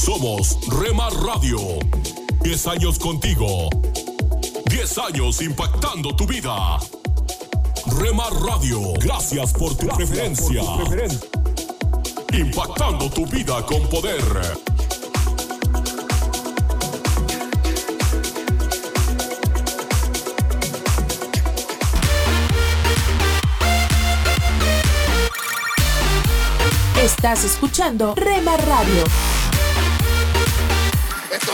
Somos Remar Radio. 10 años contigo. 10 años impactando tu vida. Remar Radio. Gracias por tu preferencia. Impactando tu vida con poder. Estás escuchando Rema Radio.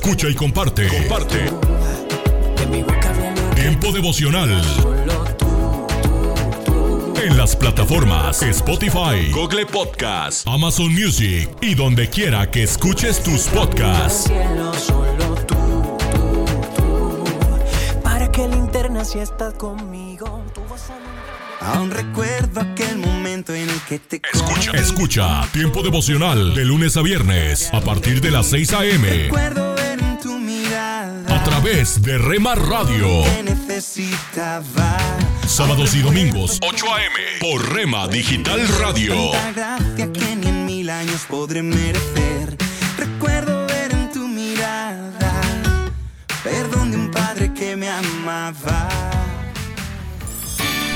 Escucha y comparte. Comparte. Tiempo devocional. En las plataformas Spotify, Google Podcast, Amazon Music y donde quiera que escuches tus podcasts. Para que linterna si estás conmigo. Aún recuerdo aquel momento en el que te Escucha, escucha, tiempo devocional de lunes a viernes a partir de las 6 a.m. a través de Rema Radio. Sábados y domingos 8 a.m. por Rema Digital Radio. Gracia que ni en mil años podré merecer. Recuerdo ver en tu mirada perdón de un padre que me amaba.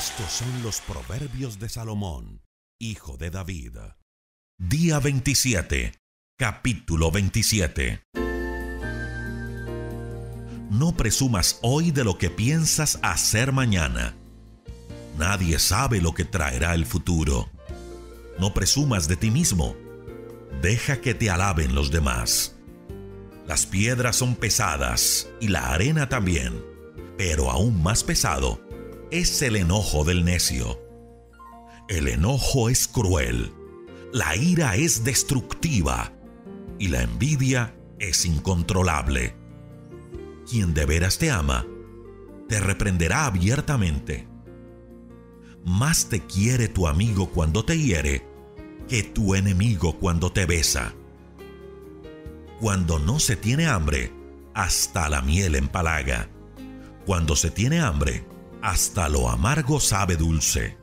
Estos son los proverbios de Salomón, hijo de David. Día 27, capítulo 27. No presumas hoy de lo que piensas hacer mañana. Nadie sabe lo que traerá el futuro. No presumas de ti mismo. Deja que te alaben los demás. Las piedras son pesadas y la arena también, pero aún más pesado es el enojo del necio. El enojo es cruel, la ira es destructiva y la envidia es incontrolable. Quien de veras te ama, te reprenderá abiertamente. Más te quiere tu amigo cuando te hiere que tu enemigo cuando te besa. Cuando no se tiene hambre, hasta la miel empalaga. Cuando se tiene hambre, hasta lo amargo sabe dulce.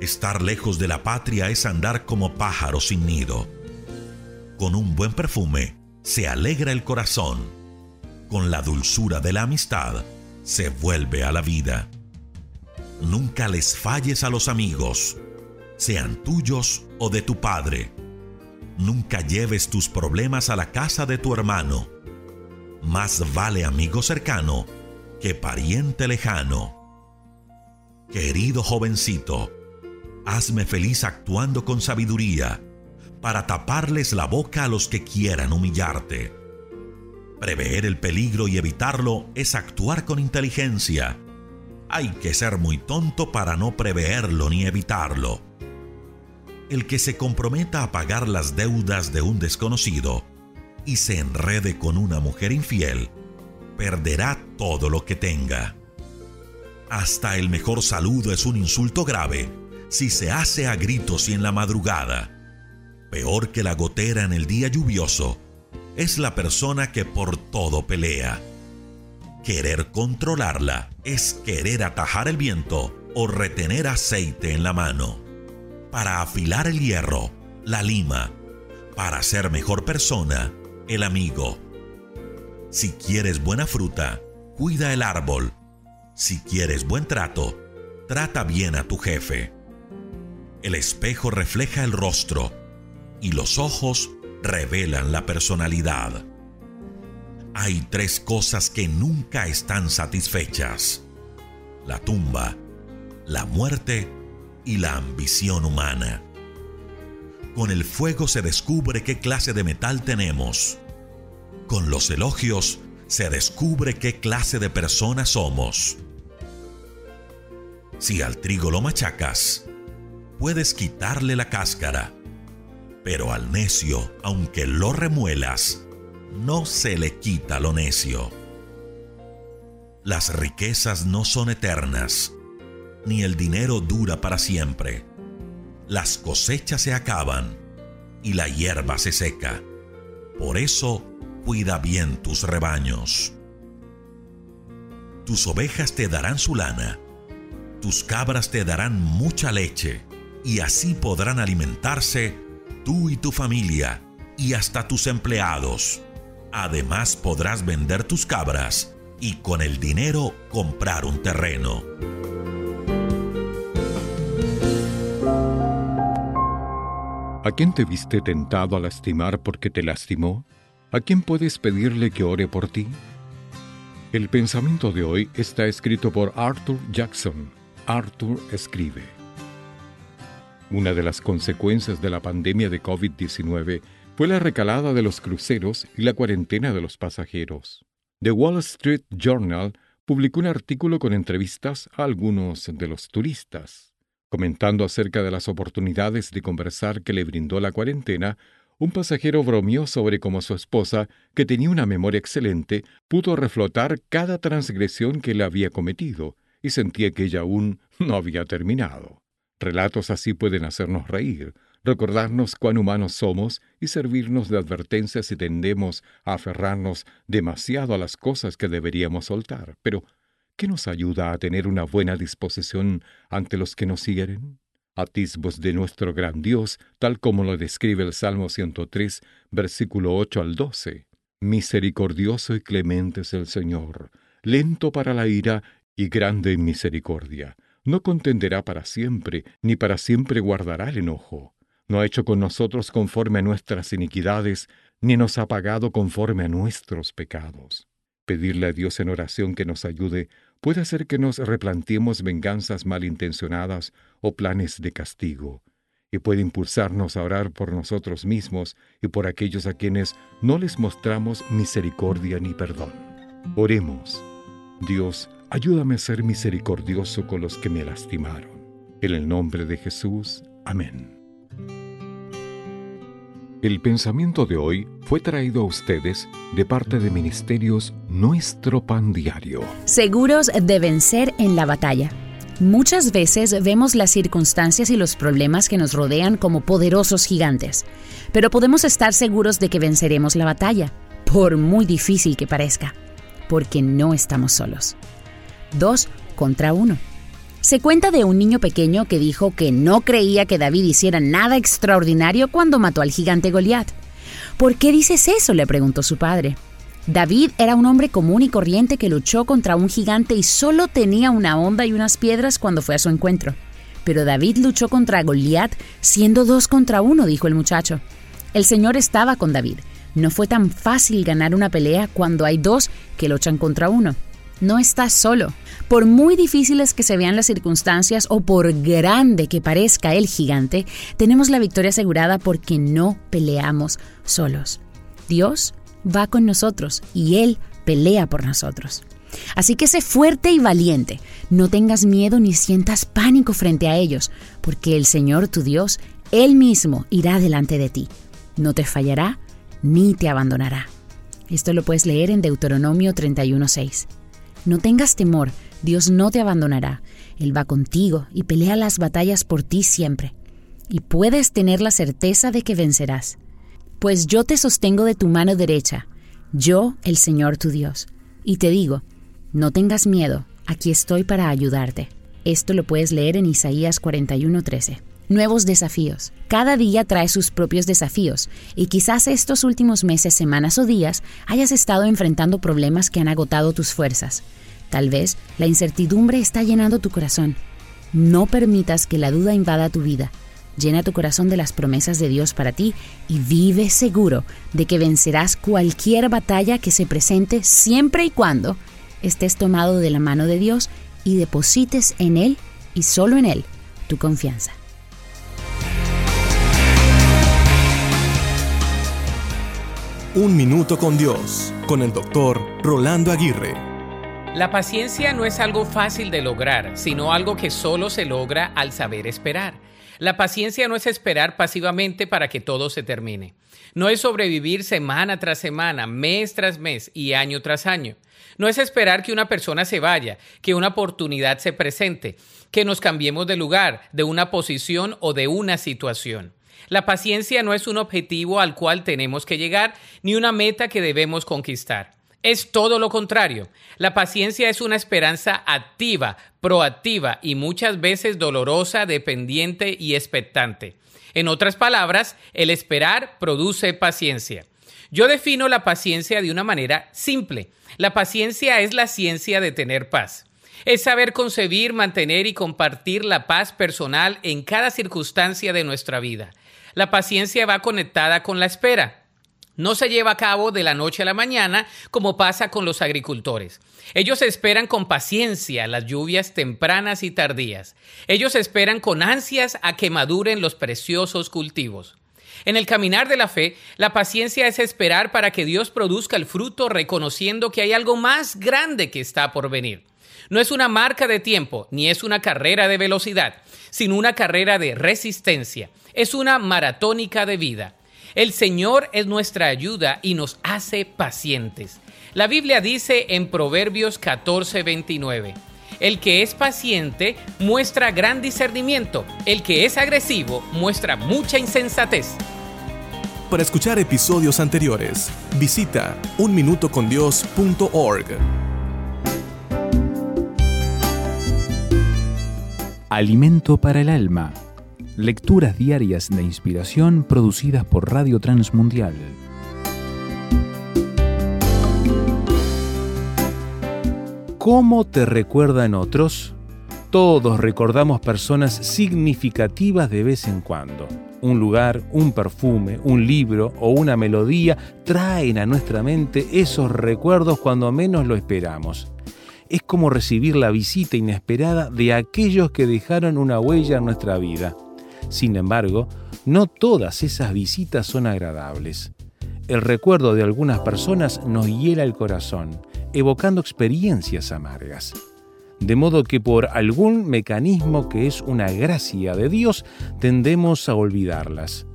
Estar lejos de la patria es andar como pájaro sin nido. Con un buen perfume se alegra el corazón. Con la dulzura de la amistad se vuelve a la vida. Nunca les falles a los amigos, sean tuyos o de tu padre. Nunca lleves tus problemas a la casa de tu hermano. Más vale amigo cercano que pariente lejano. Querido jovencito, hazme feliz actuando con sabiduría para taparles la boca a los que quieran humillarte. Prever el peligro y evitarlo es actuar con inteligencia. Hay que ser muy tonto para no preverlo ni evitarlo. El que se comprometa a pagar las deudas de un desconocido y se enrede con una mujer infiel, perderá todo lo que tenga. Hasta el mejor saludo es un insulto grave si se hace a gritos y en la madrugada. Peor que la gotera en el día lluvioso es la persona que por todo pelea. Querer controlarla es querer atajar el viento o retener aceite en la mano. Para afilar el hierro, la lima. Para ser mejor persona, el amigo. Si quieres buena fruta, cuida el árbol. Si quieres buen trato, trata bien a tu jefe. El espejo refleja el rostro y los ojos revelan la personalidad. Hay tres cosas que nunca están satisfechas. La tumba, la muerte y la ambición humana. Con el fuego se descubre qué clase de metal tenemos. Con los elogios se descubre qué clase de persona somos. Si al trigo lo machacas, puedes quitarle la cáscara, pero al necio, aunque lo remuelas, no se le quita lo necio. Las riquezas no son eternas, ni el dinero dura para siempre. Las cosechas se acaban y la hierba se seca. Por eso, cuida bien tus rebaños. Tus ovejas te darán su lana, tus cabras te darán mucha leche, y así podrán alimentarse tú y tu familia, y hasta tus empleados. Además podrás vender tus cabras y con el dinero comprar un terreno. ¿A quién te viste tentado a lastimar porque te lastimó? ¿A quién puedes pedirle que ore por ti? El pensamiento de hoy está escrito por Arthur Jackson. Arthur escribe. Una de las consecuencias de la pandemia de COVID-19 fue la recalada de los cruceros y la cuarentena de los pasajeros. The Wall Street Journal publicó un artículo con entrevistas a algunos de los turistas. Comentando acerca de las oportunidades de conversar que le brindó la cuarentena, un pasajero bromeó sobre cómo su esposa, que tenía una memoria excelente, pudo reflotar cada transgresión que le había cometido, y sentía que ella aún no había terminado. Relatos así pueden hacernos reír, recordarnos cuán humanos somos y servirnos de advertencia si tendemos a aferrarnos demasiado a las cosas que deberíamos soltar. Pero, ¿Qué nos ayuda a tener una buena disposición ante los que nos siguen? Atisbos de nuestro gran Dios, tal como lo describe el Salmo 103, versículo 8 al 12. Misericordioso y clemente es el Señor, lento para la ira y grande en misericordia. No contenderá para siempre, ni para siempre guardará el enojo. No ha hecho con nosotros conforme a nuestras iniquidades, ni nos ha pagado conforme a nuestros pecados. Pedirle a Dios en oración que nos ayude puede hacer que nos replanteemos venganzas malintencionadas o planes de castigo, y puede impulsarnos a orar por nosotros mismos y por aquellos a quienes no les mostramos misericordia ni perdón. Oremos. Dios, ayúdame a ser misericordioso con los que me lastimaron. En el nombre de Jesús. Amén. El pensamiento de hoy fue traído a ustedes de parte de Ministerios Nuestro Pan Diario. Seguros de vencer en la batalla. Muchas veces vemos las circunstancias y los problemas que nos rodean como poderosos gigantes, pero podemos estar seguros de que venceremos la batalla, por muy difícil que parezca, porque no estamos solos. Dos contra uno. Se cuenta de un niño pequeño que dijo que no creía que David hiciera nada extraordinario cuando mató al gigante Goliat. ¿Por qué dices eso? le preguntó su padre. David era un hombre común y corriente que luchó contra un gigante y solo tenía una onda y unas piedras cuando fue a su encuentro. Pero David luchó contra Goliat siendo dos contra uno, dijo el muchacho. El Señor estaba con David. No fue tan fácil ganar una pelea cuando hay dos que luchan contra uno. No estás solo. Por muy difíciles que se vean las circunstancias o por grande que parezca el gigante, tenemos la victoria asegurada porque no peleamos solos. Dios va con nosotros y Él pelea por nosotros. Así que sé fuerte y valiente. No tengas miedo ni sientas pánico frente a ellos, porque el Señor tu Dios, Él mismo irá delante de ti. No te fallará ni te abandonará. Esto lo puedes leer en Deuteronomio 31.6. No tengas temor, Dios no te abandonará. Él va contigo y pelea las batallas por ti siempre. Y puedes tener la certeza de que vencerás. Pues yo te sostengo de tu mano derecha, yo, el Señor tu Dios. Y te digo, no tengas miedo, aquí estoy para ayudarte. Esto lo puedes leer en Isaías 41:13. Nuevos desafíos. Cada día trae sus propios desafíos y quizás estos últimos meses, semanas o días hayas estado enfrentando problemas que han agotado tus fuerzas. Tal vez la incertidumbre está llenando tu corazón. No permitas que la duda invada tu vida. Llena tu corazón de las promesas de Dios para ti y vive seguro de que vencerás cualquier batalla que se presente siempre y cuando estés tomado de la mano de Dios y deposites en Él y solo en Él tu confianza. Un minuto con Dios, con el doctor Rolando Aguirre. La paciencia no es algo fácil de lograr, sino algo que solo se logra al saber esperar. La paciencia no es esperar pasivamente para que todo se termine. No es sobrevivir semana tras semana, mes tras mes y año tras año. No es esperar que una persona se vaya, que una oportunidad se presente, que nos cambiemos de lugar, de una posición o de una situación. La paciencia no es un objetivo al cual tenemos que llegar ni una meta que debemos conquistar. Es todo lo contrario. La paciencia es una esperanza activa, proactiva y muchas veces dolorosa, dependiente y expectante. En otras palabras, el esperar produce paciencia. Yo defino la paciencia de una manera simple. La paciencia es la ciencia de tener paz. Es saber concebir, mantener y compartir la paz personal en cada circunstancia de nuestra vida. La paciencia va conectada con la espera. No se lleva a cabo de la noche a la mañana como pasa con los agricultores. Ellos esperan con paciencia las lluvias tempranas y tardías. Ellos esperan con ansias a que maduren los preciosos cultivos. En el caminar de la fe, la paciencia es esperar para que Dios produzca el fruto reconociendo que hay algo más grande que está por venir. No es una marca de tiempo, ni es una carrera de velocidad, sino una carrera de resistencia es una maratónica de vida. El Señor es nuestra ayuda y nos hace pacientes. La Biblia dice en Proverbios 14:29, el que es paciente muestra gran discernimiento, el que es agresivo muestra mucha insensatez. Para escuchar episodios anteriores, visita unminutocondios.org. Alimento para el alma Lecturas diarias de inspiración producidas por Radio Transmundial. ¿Cómo te recuerdan otros? Todos recordamos personas significativas de vez en cuando. Un lugar, un perfume, un libro o una melodía traen a nuestra mente esos recuerdos cuando menos lo esperamos. Es como recibir la visita inesperada de aquellos que dejaron una huella en nuestra vida. Sin embargo, no todas esas visitas son agradables. El recuerdo de algunas personas nos hiela el corazón, evocando experiencias amargas. De modo que por algún mecanismo que es una gracia de Dios, tendemos a olvidarlas.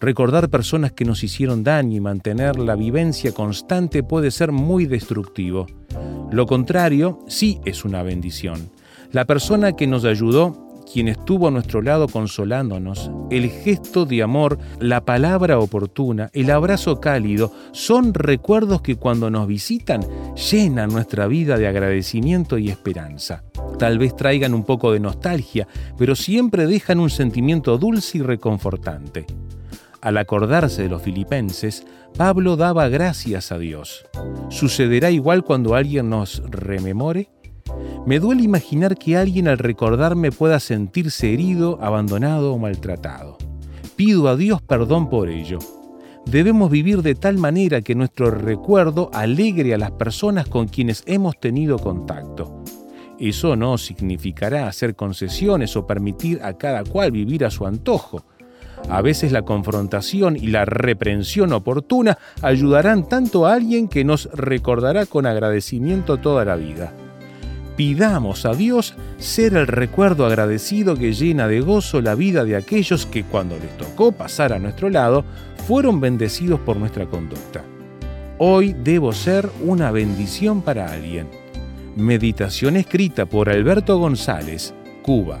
Recordar personas que nos hicieron daño y mantener la vivencia constante puede ser muy destructivo. Lo contrario sí es una bendición. La persona que nos ayudó quien estuvo a nuestro lado consolándonos, el gesto de amor, la palabra oportuna, el abrazo cálido, son recuerdos que cuando nos visitan llenan nuestra vida de agradecimiento y esperanza. Tal vez traigan un poco de nostalgia, pero siempre dejan un sentimiento dulce y reconfortante. Al acordarse de los filipenses, Pablo daba gracias a Dios. ¿Sucederá igual cuando alguien nos rememore? Me duele imaginar que alguien al recordarme pueda sentirse herido, abandonado o maltratado. Pido a Dios perdón por ello. Debemos vivir de tal manera que nuestro recuerdo alegre a las personas con quienes hemos tenido contacto. Eso no significará hacer concesiones o permitir a cada cual vivir a su antojo. A veces la confrontación y la reprensión oportuna ayudarán tanto a alguien que nos recordará con agradecimiento toda la vida pidamos a Dios ser el recuerdo agradecido que llena de gozo la vida de aquellos que cuando les tocó pasar a nuestro lado, fueron bendecidos por nuestra conducta. Hoy debo ser una bendición para alguien. Meditación escrita por Alberto González, Cuba.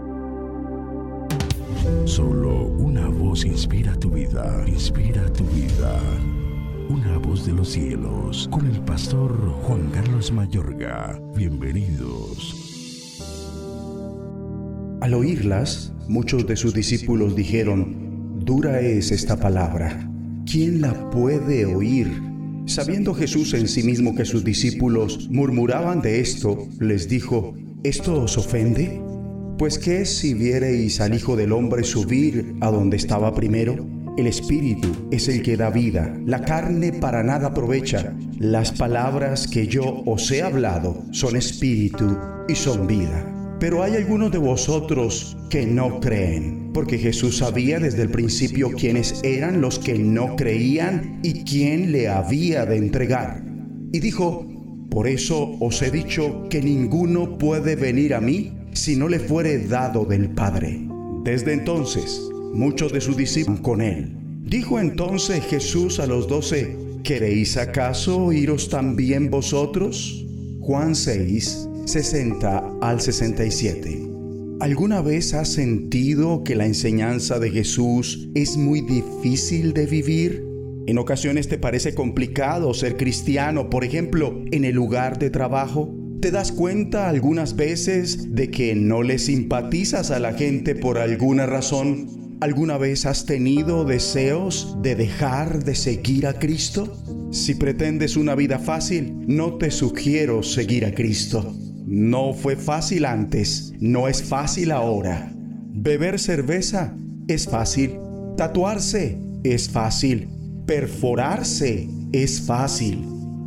Solo una voz inspira tu vida, inspira tu vida. Una voz de los cielos, con el pastor Juan Carlos Mayorga. Bienvenidos. Al oírlas, muchos de sus discípulos dijeron, Dura es esta palabra. ¿Quién la puede oír? Sabiendo Jesús en sí mismo que sus discípulos murmuraban de esto, les dijo, ¿esto os ofende? Pues qué si viereis al Hijo del Hombre subir a donde estaba primero? El Espíritu es el que da vida, la carne para nada aprovecha. Las palabras que yo os he hablado son espíritu y son vida. Pero hay algunos de vosotros que no creen, porque Jesús sabía desde el principio quiénes eran los que no creían y quién le había de entregar. Y dijo, por eso os he dicho que ninguno puede venir a mí si no le fuere dado del Padre. Desde entonces, muchos de sus discípulos con él. Dijo entonces Jesús a los doce, ¿queréis acaso iros también vosotros? Juan 6, 60 al 67. ¿Alguna vez has sentido que la enseñanza de Jesús es muy difícil de vivir? En ocasiones te parece complicado ser cristiano, por ejemplo, en el lugar de trabajo. ¿Te das cuenta algunas veces de que no le simpatizas a la gente por alguna razón? ¿Alguna vez has tenido deseos de dejar de seguir a Cristo? Si pretendes una vida fácil, no te sugiero seguir a Cristo. No fue fácil antes, no es fácil ahora. Beber cerveza es fácil. Tatuarse es fácil. Perforarse es fácil.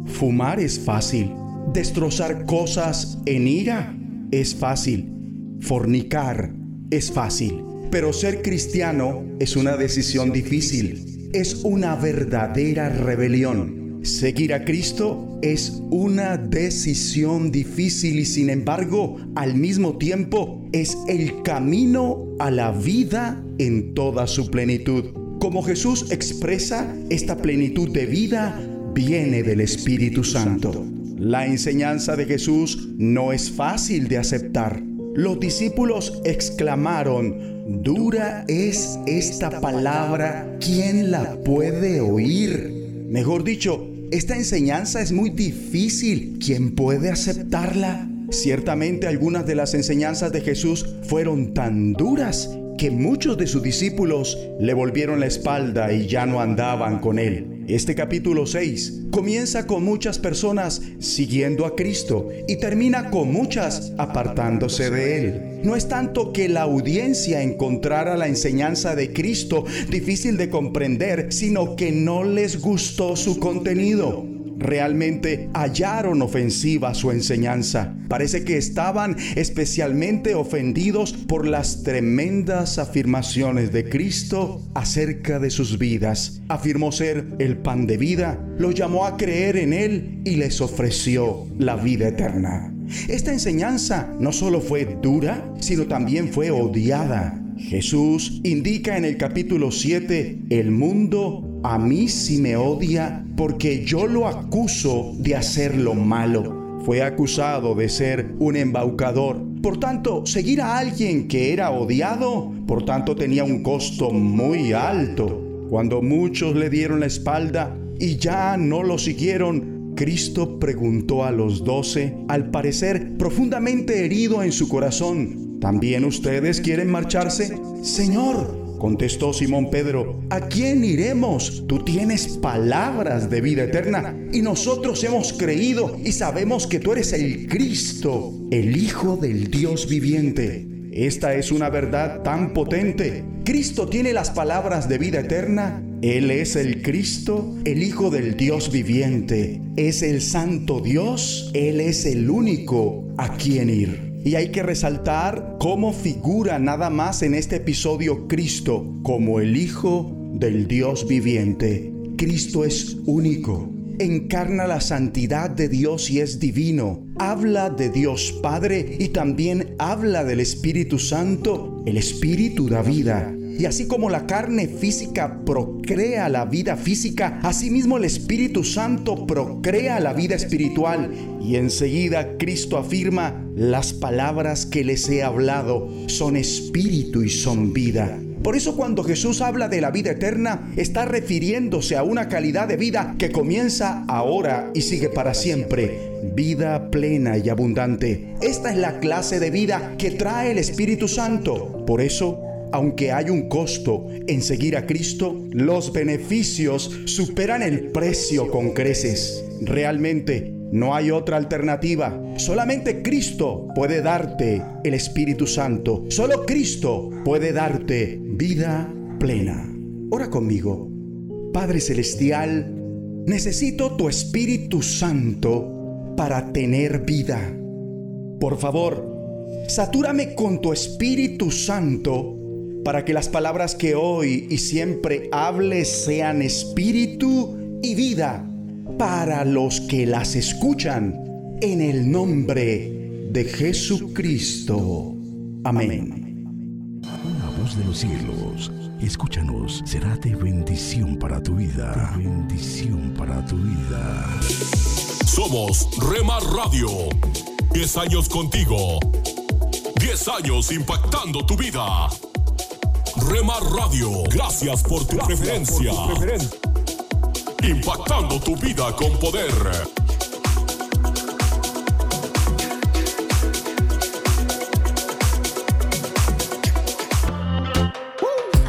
Fumar es fácil. Destrozar cosas en ira es fácil. Fornicar es fácil. Pero ser cristiano es una decisión difícil. Es una verdadera rebelión. Seguir a Cristo es una decisión difícil y sin embargo, al mismo tiempo, es el camino a la vida en toda su plenitud. Como Jesús expresa, esta plenitud de vida viene del Espíritu Santo. La enseñanza de Jesús no es fácil de aceptar. Los discípulos exclamaron, dura es esta palabra, ¿quién la puede oír? Mejor dicho, esta enseñanza es muy difícil, ¿quién puede aceptarla? Ciertamente algunas de las enseñanzas de Jesús fueron tan duras que muchos de sus discípulos le volvieron la espalda y ya no andaban con él. Este capítulo 6 comienza con muchas personas siguiendo a Cristo y termina con muchas apartándose de Él. No es tanto que la audiencia encontrara la enseñanza de Cristo difícil de comprender, sino que no les gustó su contenido realmente hallaron ofensiva su enseñanza. Parece que estaban especialmente ofendidos por las tremendas afirmaciones de Cristo acerca de sus vidas. Afirmó ser el pan de vida, los llamó a creer en Él y les ofreció la vida eterna. Esta enseñanza no solo fue dura, sino también fue odiada. Jesús indica en el capítulo 7, el mundo a mí sí me odia porque yo lo acuso de hacer lo malo. Fue acusado de ser un embaucador. Por tanto, seguir a alguien que era odiado, por tanto tenía un costo muy alto. Cuando muchos le dieron la espalda y ya no lo siguieron, Cristo preguntó a los doce, al parecer profundamente herido en su corazón, ¿también ustedes quieren marcharse? Señor, Contestó Simón Pedro, ¿a quién iremos? Tú tienes palabras de vida eterna y nosotros hemos creído y sabemos que tú eres el Cristo, el Hijo del Dios viviente. Esta es una verdad tan potente. Cristo tiene las palabras de vida eterna. Él es el Cristo, el Hijo del Dios viviente. Es el Santo Dios. Él es el único a quien ir. Y hay que resaltar cómo figura nada más en este episodio Cristo como el Hijo del Dios viviente. Cristo es único, encarna la santidad de Dios y es divino. Habla de Dios Padre y también habla del Espíritu Santo. El Espíritu da vida. Y así como la carne física procrea la vida física, asimismo el Espíritu Santo procrea la vida espiritual. Y enseguida Cristo afirma, las palabras que les he hablado son espíritu y son vida. Por eso cuando Jesús habla de la vida eterna, está refiriéndose a una calidad de vida que comienza ahora y sigue para siempre. Vida plena y abundante. Esta es la clase de vida que trae el Espíritu Santo. Por eso, aunque hay un costo en seguir a Cristo, los beneficios superan el precio con creces. Realmente no hay otra alternativa. Solamente Cristo puede darte el Espíritu Santo. Solo Cristo puede darte vida plena. Ora conmigo. Padre Celestial, necesito tu Espíritu Santo para tener vida. Por favor, satúrame con tu Espíritu Santo para que las palabras que hoy y siempre hables sean espíritu y vida para los que las escuchan en el nombre de Jesucristo. Amén. Una voz de los cielos, escúchanos, será de bendición para tu vida. De bendición para tu vida. Somos Remar Radio. 10 años contigo. 10 años impactando tu vida. Remar Radio, gracias por tu preferencia. Impactando tu vida con poder.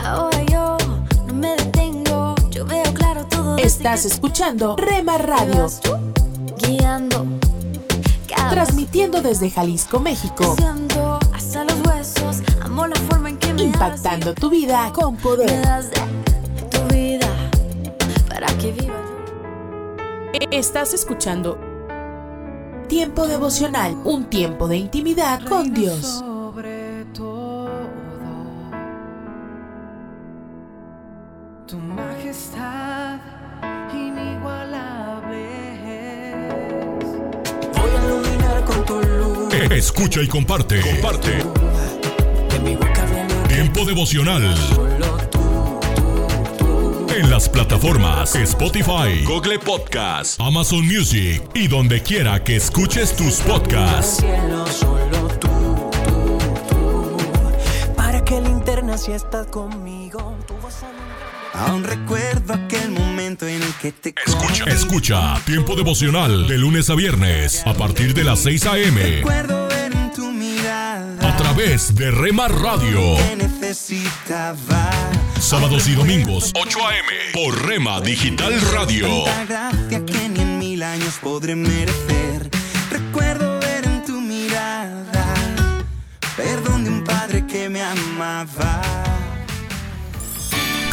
Ahora yo no me detengo, yo veo claro todo. Estás escuchando Rema Radio. Guiando. Transmitiendo desde Jalisco, México. Impactando tu vida con poder. Tu vida para que viva yo. Estás escuchando Tiempo devocional, un tiempo de intimidad con Dios. Sobre todo, tu majestad inigualable es. Voy a iluminar con tu luz. Escucha y comparte. Comparte. Tiempo devocional. En las plataformas Spotify, Google Podcast, Amazon Music y donde quiera que escuches tus podcasts. cielo solo tú, tú, tú. Para que linterna si estás conmigo, Aún recuerdo aquel momento en el que te Escucha, escucha Tiempo devocional de lunes a viernes a partir de las 6 a.m. a través de Rema Radio. necesitaba. Sábados y domingos 8 a.m. por Rema Digital Radio. Gracia que ni en mil años podré merecer. Recuerdo ver en tu mirada perdón de un padre que me amaba.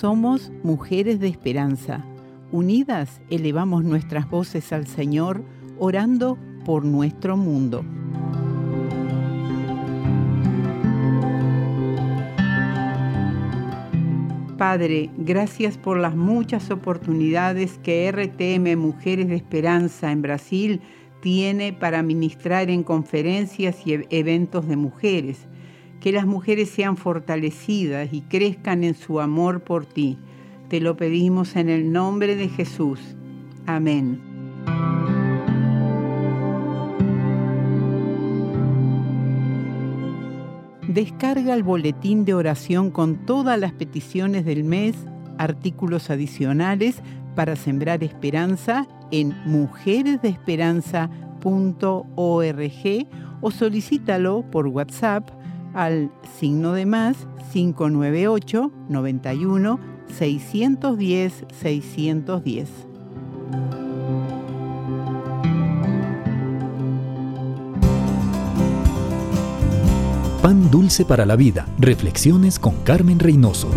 Somos mujeres de esperanza. Unidas elevamos nuestras voces al Señor, orando por nuestro mundo. Padre, gracias por las muchas oportunidades que RTM Mujeres de Esperanza en Brasil tiene para ministrar en conferencias y eventos de mujeres que las mujeres sean fortalecidas y crezcan en su amor por ti. Te lo pedimos en el nombre de Jesús. Amén. Descarga el boletín de oración con todas las peticiones del mes, artículos adicionales para sembrar esperanza en mujeresdeesperanza.org o solicítalo por WhatsApp al signo de más 598 91 610 610. Pan dulce para la vida. Reflexiones con Carmen Reynoso.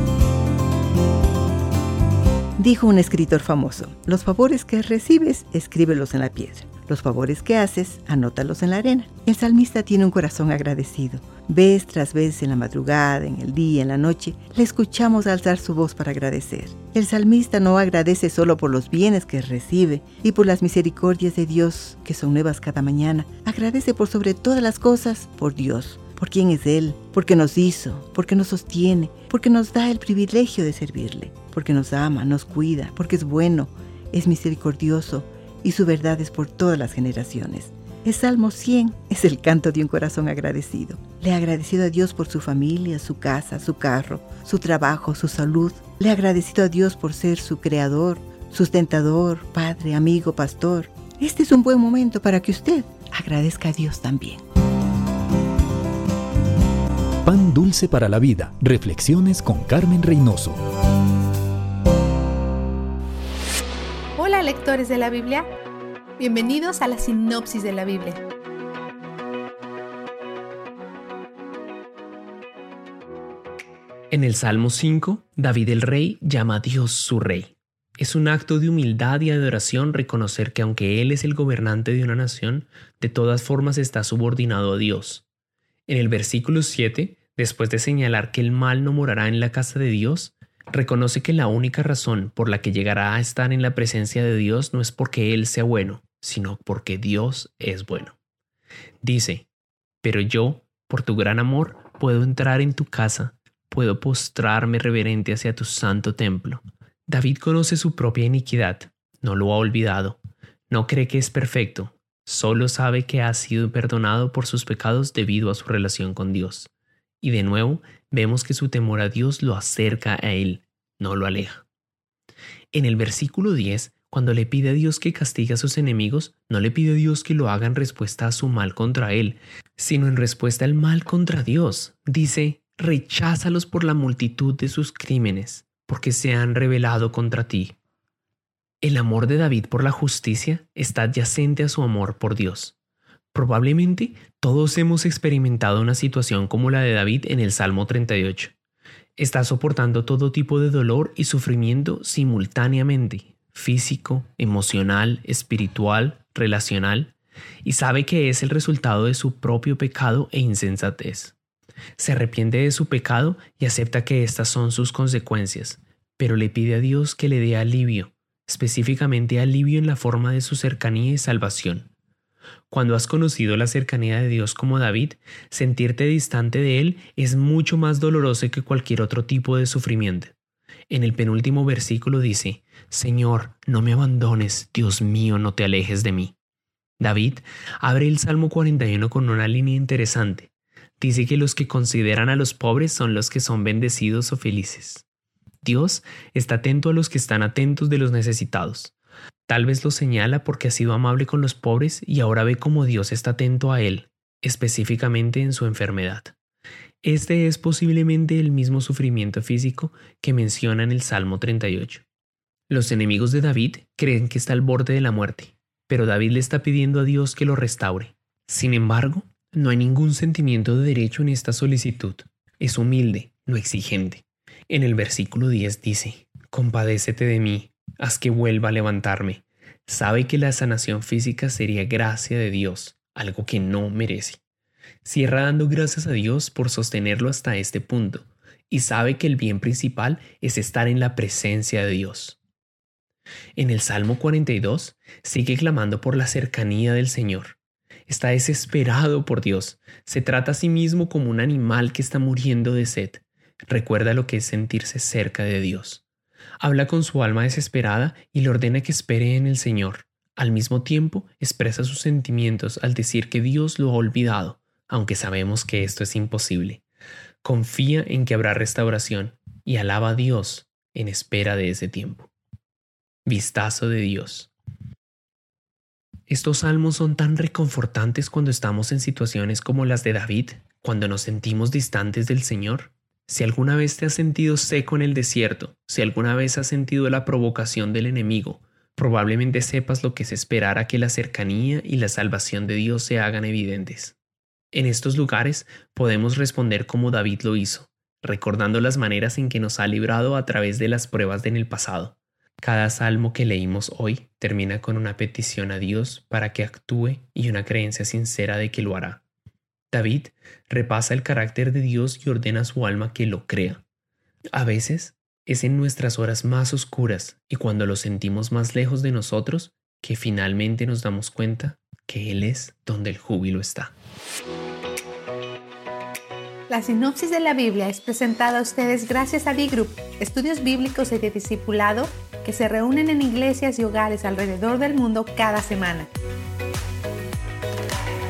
Dijo un escritor famoso, los favores que recibes, escríbelos en la piedra. Los favores que haces, anótalos en la arena. El salmista tiene un corazón agradecido. Vez tras vez en la madrugada, en el día, en la noche, le escuchamos alzar su voz para agradecer. El salmista no agradece solo por los bienes que recibe y por las misericordias de Dios que son nuevas cada mañana. Agradece por sobre todas las cosas por Dios, por quién es Él, porque nos hizo, porque nos sostiene, porque nos da el privilegio de servirle, porque nos ama, nos cuida, porque es bueno, es misericordioso y su verdad es por todas las generaciones. El Salmo 100 es el canto de un corazón agradecido. Le ha agradecido a Dios por su familia, su casa, su carro, su trabajo, su salud. Le ha agradecido a Dios por ser su creador, sustentador, padre, amigo, pastor. Este es un buen momento para que usted agradezca a Dios también. Pan dulce para la vida. Reflexiones con Carmen Reynoso. Lectores de la Biblia. Bienvenidos a la sinopsis de la Biblia. En el Salmo 5, David el rey llama a Dios su rey. Es un acto de humildad y adoración reconocer que aunque Él es el gobernante de una nación, de todas formas está subordinado a Dios. En el versículo 7, después de señalar que el mal no morará en la casa de Dios, reconoce que la única razón por la que llegará a estar en la presencia de Dios no es porque Él sea bueno, sino porque Dios es bueno. Dice, pero yo, por tu gran amor, puedo entrar en tu casa, puedo postrarme reverente hacia tu santo templo. David conoce su propia iniquidad, no lo ha olvidado, no cree que es perfecto, solo sabe que ha sido perdonado por sus pecados debido a su relación con Dios. Y de nuevo vemos que su temor a Dios lo acerca a Él, no lo aleja. En el versículo 10, cuando le pide a Dios que castigue a sus enemigos, no le pide a Dios que lo haga en respuesta a su mal contra Él, sino en respuesta al mal contra Dios. Dice, recházalos por la multitud de sus crímenes, porque se han rebelado contra ti. El amor de David por la justicia está adyacente a su amor por Dios. Probablemente todos hemos experimentado una situación como la de David en el Salmo 38. Está soportando todo tipo de dolor y sufrimiento simultáneamente, físico, emocional, espiritual, relacional, y sabe que es el resultado de su propio pecado e insensatez. Se arrepiente de su pecado y acepta que estas son sus consecuencias, pero le pide a Dios que le dé alivio, específicamente alivio en la forma de su cercanía y salvación. Cuando has conocido la cercanía de Dios como David, sentirte distante de Él es mucho más doloroso que cualquier otro tipo de sufrimiento. En el penúltimo versículo dice, Señor, no me abandones, Dios mío, no te alejes de mí. David abre el Salmo 41 con una línea interesante. Dice que los que consideran a los pobres son los que son bendecidos o felices. Dios está atento a los que están atentos de los necesitados. Tal vez lo señala porque ha sido amable con los pobres y ahora ve cómo Dios está atento a él, específicamente en su enfermedad. Este es posiblemente el mismo sufrimiento físico que menciona en el Salmo 38. Los enemigos de David creen que está al borde de la muerte, pero David le está pidiendo a Dios que lo restaure. Sin embargo, no hay ningún sentimiento de derecho en esta solicitud. Es humilde, no exigente. En el versículo 10 dice, Compadécete de mí, haz que vuelva a levantarme. Sabe que la sanación física sería gracia de Dios, algo que no merece. Cierra dando gracias a Dios por sostenerlo hasta este punto, y sabe que el bien principal es estar en la presencia de Dios. En el Salmo 42 sigue clamando por la cercanía del Señor. Está desesperado por Dios. Se trata a sí mismo como un animal que está muriendo de sed. Recuerda lo que es sentirse cerca de Dios. Habla con su alma desesperada y le ordena que espere en el Señor. Al mismo tiempo, expresa sus sentimientos al decir que Dios lo ha olvidado, aunque sabemos que esto es imposible. Confía en que habrá restauración y alaba a Dios en espera de ese tiempo. Vistazo de Dios. Estos salmos son tan reconfortantes cuando estamos en situaciones como las de David, cuando nos sentimos distantes del Señor. Si alguna vez te has sentido seco en el desierto, si alguna vez has sentido la provocación del enemigo, probablemente sepas lo que es esperar a que la cercanía y la salvación de Dios se hagan evidentes. En estos lugares podemos responder como David lo hizo, recordando las maneras en que nos ha librado a través de las pruebas en el pasado. Cada salmo que leímos hoy termina con una petición a Dios para que actúe y una creencia sincera de que lo hará. David repasa el carácter de Dios y ordena a su alma que lo crea. A veces es en nuestras horas más oscuras y cuando lo sentimos más lejos de nosotros que finalmente nos damos cuenta que Él es donde el júbilo está. La sinopsis de la Biblia es presentada a ustedes gracias a D-Group, estudios bíblicos y de discipulado que se reúnen en iglesias y hogares alrededor del mundo cada semana.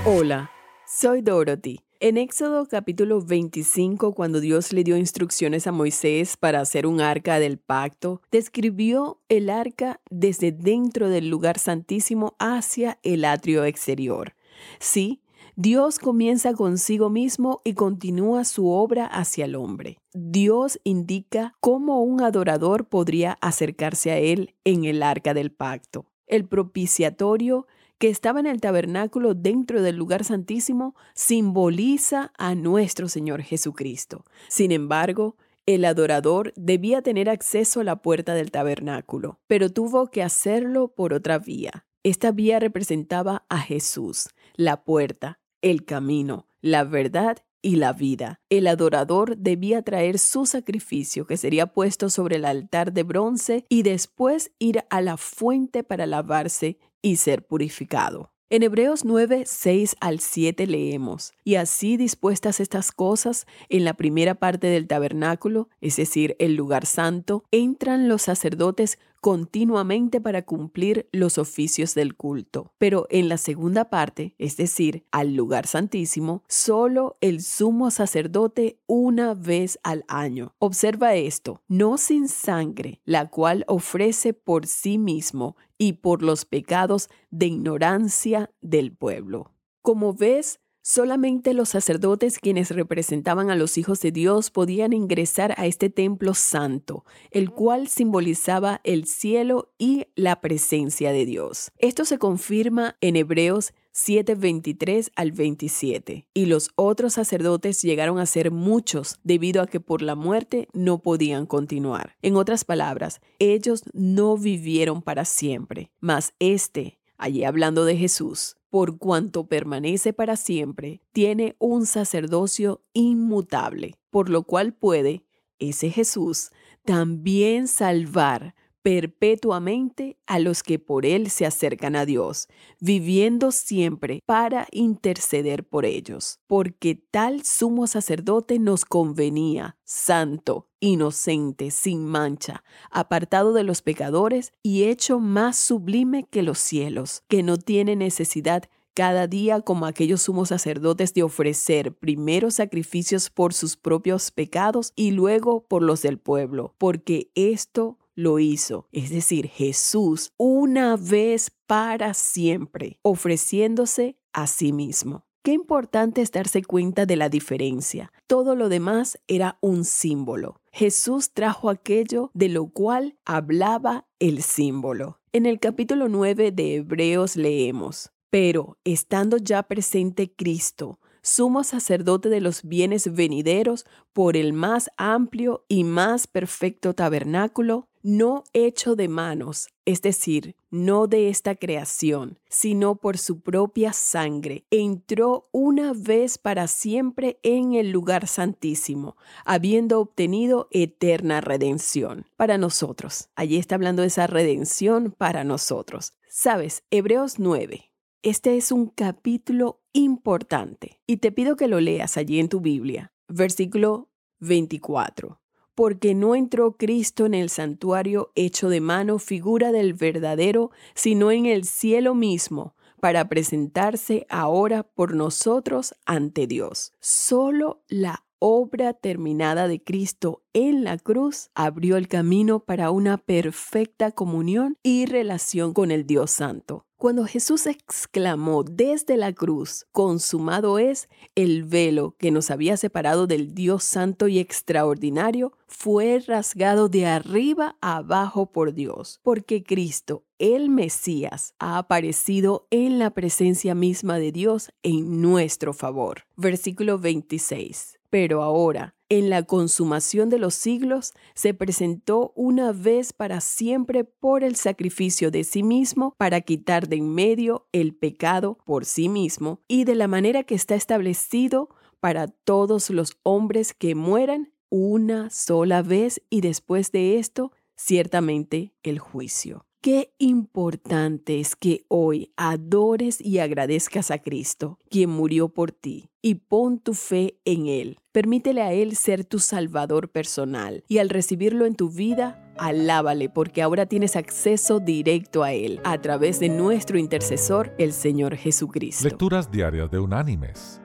Hola, soy Dorothy. En Éxodo capítulo 25, cuando Dios le dio instrucciones a Moisés para hacer un arca del pacto, describió el arca desde dentro del lugar santísimo hacia el atrio exterior. Sí, Dios comienza consigo mismo y continúa su obra hacia el hombre. Dios indica cómo un adorador podría acercarse a Él en el arca del pacto. El propiciatorio que estaba en el tabernáculo dentro del lugar santísimo simboliza a nuestro Señor Jesucristo. Sin embargo, el adorador debía tener acceso a la puerta del tabernáculo, pero tuvo que hacerlo por otra vía. Esta vía representaba a Jesús, la puerta, el camino, la verdad y la vida. El adorador debía traer su sacrificio que sería puesto sobre el altar de bronce y después ir a la fuente para lavarse y ser purificado. En Hebreos 9, 6 al 7 leemos, y así dispuestas estas cosas, en la primera parte del tabernáculo, es decir, el lugar santo, entran los sacerdotes continuamente para cumplir los oficios del culto. Pero en la segunda parte, es decir, al lugar santísimo, solo el sumo sacerdote una vez al año. Observa esto, no sin sangre, la cual ofrece por sí mismo y por los pecados de ignorancia del pueblo. Como ves, Solamente los sacerdotes quienes representaban a los hijos de Dios podían ingresar a este templo santo, el cual simbolizaba el cielo y la presencia de Dios. Esto se confirma en Hebreos 7:23 al 27. Y los otros sacerdotes llegaron a ser muchos debido a que por la muerte no podían continuar. En otras palabras, ellos no vivieron para siempre, mas este, allí hablando de Jesús, por cuanto permanece para siempre, tiene un sacerdocio inmutable, por lo cual puede, ese Jesús, también salvar perpetuamente a los que por Él se acercan a Dios, viviendo siempre para interceder por ellos, porque tal sumo sacerdote nos convenía, santo, inocente, sin mancha, apartado de los pecadores y hecho más sublime que los cielos, que no tiene necesidad cada día como aquellos sumos sacerdotes de ofrecer primero sacrificios por sus propios pecados y luego por los del pueblo, porque esto lo hizo, es decir, Jesús, una vez para siempre, ofreciéndose a sí mismo. Qué importante es darse cuenta de la diferencia. Todo lo demás era un símbolo. Jesús trajo aquello de lo cual hablaba el símbolo. En el capítulo 9 de Hebreos leemos, pero estando ya presente Cristo, sumo sacerdote de los bienes venideros por el más amplio y más perfecto tabernáculo, no hecho de manos, es decir, no de esta creación, sino por su propia sangre, entró una vez para siempre en el lugar santísimo, habiendo obtenido eterna redención para nosotros. Allí está hablando de esa redención para nosotros. Sabes, Hebreos 9. Este es un capítulo importante y te pido que lo leas allí en tu Biblia. Versículo 24 porque no entró Cristo en el santuario hecho de mano figura del verdadero, sino en el cielo mismo, para presentarse ahora por nosotros ante Dios. Solo la obra terminada de Cristo en la cruz abrió el camino para una perfecta comunión y relación con el Dios Santo. Cuando Jesús exclamó desde la cruz, consumado es, el velo que nos había separado del Dios santo y extraordinario fue rasgado de arriba abajo por Dios, porque Cristo, el Mesías, ha aparecido en la presencia misma de Dios en nuestro favor. Versículo 26. Pero ahora, en la consumación de los siglos, se presentó una vez para siempre por el sacrificio de sí mismo para quitar de en medio el pecado por sí mismo y de la manera que está establecido para todos los hombres que mueran una sola vez y después de esto, ciertamente el juicio. Qué importante es que hoy adores y agradezcas a Cristo, quien murió por ti, y pon tu fe en Él. Permítele a Él ser tu Salvador personal y al recibirlo en tu vida, alábale porque ahora tienes acceso directo a Él a través de nuestro intercesor, el Señor Jesucristo. Lecturas diarias de unánimes.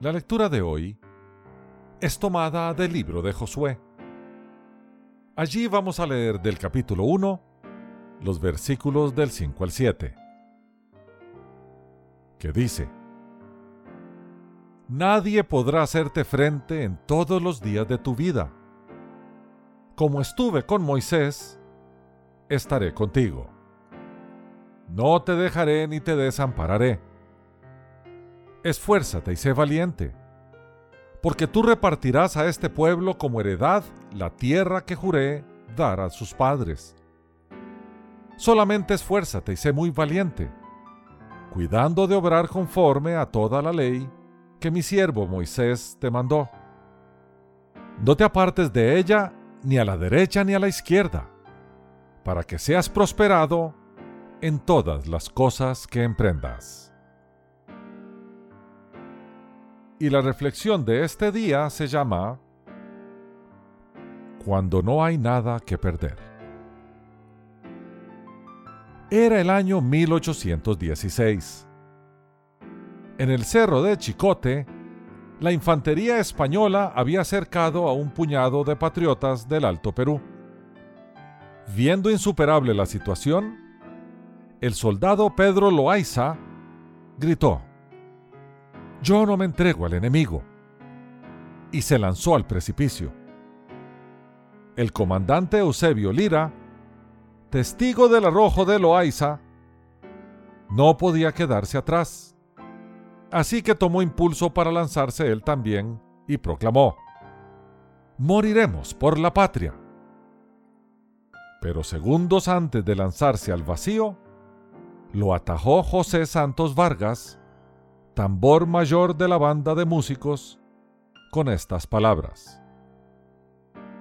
La lectura de hoy es tomada del libro de Josué. Allí vamos a leer del capítulo 1 los versículos del 5 al 7, que dice, Nadie podrá hacerte frente en todos los días de tu vida. Como estuve con Moisés, estaré contigo. No te dejaré ni te desampararé. Esfuérzate y sé valiente porque tú repartirás a este pueblo como heredad la tierra que juré dar a sus padres. Solamente esfuérzate y sé muy valiente, cuidando de obrar conforme a toda la ley que mi siervo Moisés te mandó. No te apartes de ella ni a la derecha ni a la izquierda, para que seas prosperado en todas las cosas que emprendas. Y la reflexión de este día se llama Cuando no hay nada que perder. Era el año 1816. En el cerro de Chicote, la infantería española había cercado a un puñado de patriotas del Alto Perú. Viendo insuperable la situación, el soldado Pedro Loaiza gritó, yo no me entrego al enemigo. Y se lanzó al precipicio. El comandante Eusebio Lira, testigo del arrojo de Loaiza, no podía quedarse atrás. Así que tomó impulso para lanzarse él también y proclamó, Moriremos por la patria. Pero segundos antes de lanzarse al vacío, lo atajó José Santos Vargas, tambor mayor de la banda de músicos, con estas palabras.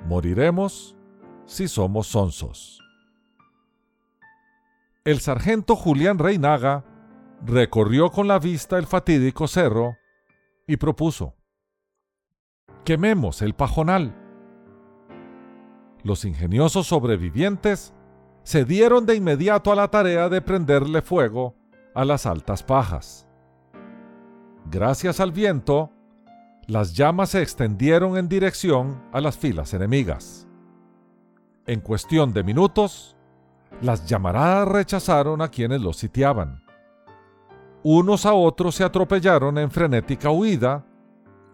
Moriremos si somos sonsos. El sargento Julián Reinaga recorrió con la vista el fatídico cerro y propuso, quememos el pajonal. Los ingeniosos sobrevivientes se dieron de inmediato a la tarea de prenderle fuego a las altas pajas. Gracias al viento, las llamas se extendieron en dirección a las filas enemigas. En cuestión de minutos, las llamaradas rechazaron a quienes los sitiaban. unos a otros se atropellaron en frenética huida,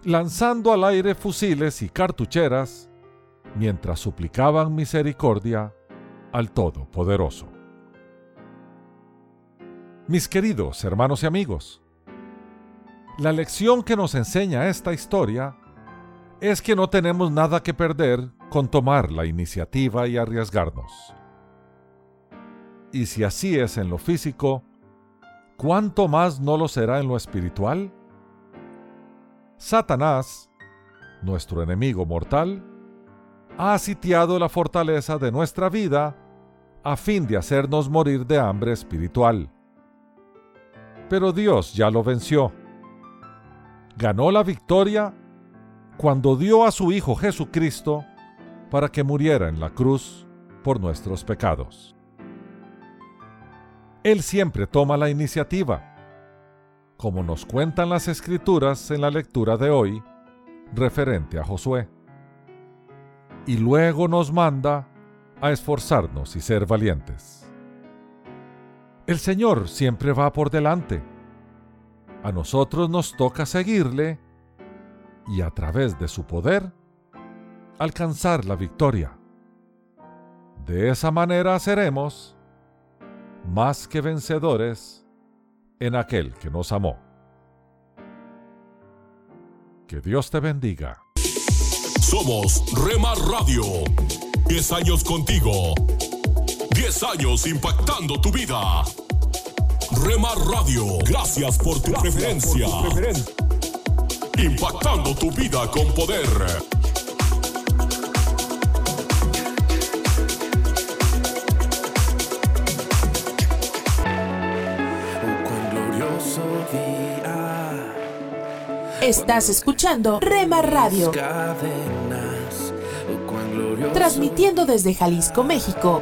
lanzando al aire fusiles y cartucheras mientras suplicaban misericordia al Todopoderoso. Mis queridos hermanos y amigos, la lección que nos enseña esta historia es que no tenemos nada que perder con tomar la iniciativa y arriesgarnos. Y si así es en lo físico, ¿cuánto más no lo será en lo espiritual? Satanás, nuestro enemigo mortal, ha sitiado la fortaleza de nuestra vida a fin de hacernos morir de hambre espiritual. Pero Dios ya lo venció. Ganó la victoria cuando dio a su Hijo Jesucristo para que muriera en la cruz por nuestros pecados. Él siempre toma la iniciativa, como nos cuentan las escrituras en la lectura de hoy referente a Josué. Y luego nos manda a esforzarnos y ser valientes. El Señor siempre va por delante. A nosotros nos toca seguirle y a través de su poder alcanzar la victoria. De esa manera seremos más que vencedores en aquel que nos amó. Que Dios te bendiga. Somos Remar Radio. 10 años contigo. 10 años impactando tu vida. Remar Radio, gracias por tu preferencia. Impactando tu vida con poder. Estás escuchando Rema Radio. Transmitiendo desde Jalisco, México.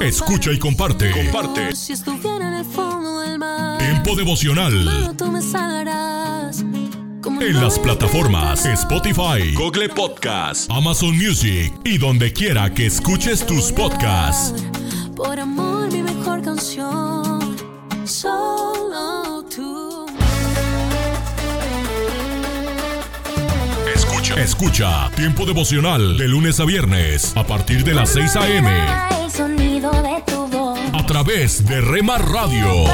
Escucha y comparte. Comparte. Si estuviera en el fondo del mar, Tiempo devocional. solo tú me salvarás. ¿Cómo En las plataformas Spotify, Google Podcast, Amazon Music y donde quiera que escuches tus podcasts. Por amor, mi mejor canción. Escucha. Tiempo devocional de lunes a viernes a partir de las 6 a.m. A través de Rema Radio.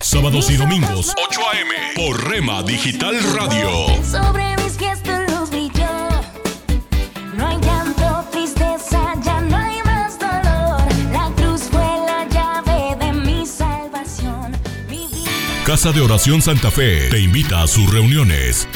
Sábados y domingos 8 a.m. por Rema Digital Radio. Sobre mis pies tu luz brilló. No hay llanto, tristeza, ya no hay más dolor. La cruz fue la llave de mi salvación. Mi vida Casa de Oración Santa Fe te invita a sus reuniones.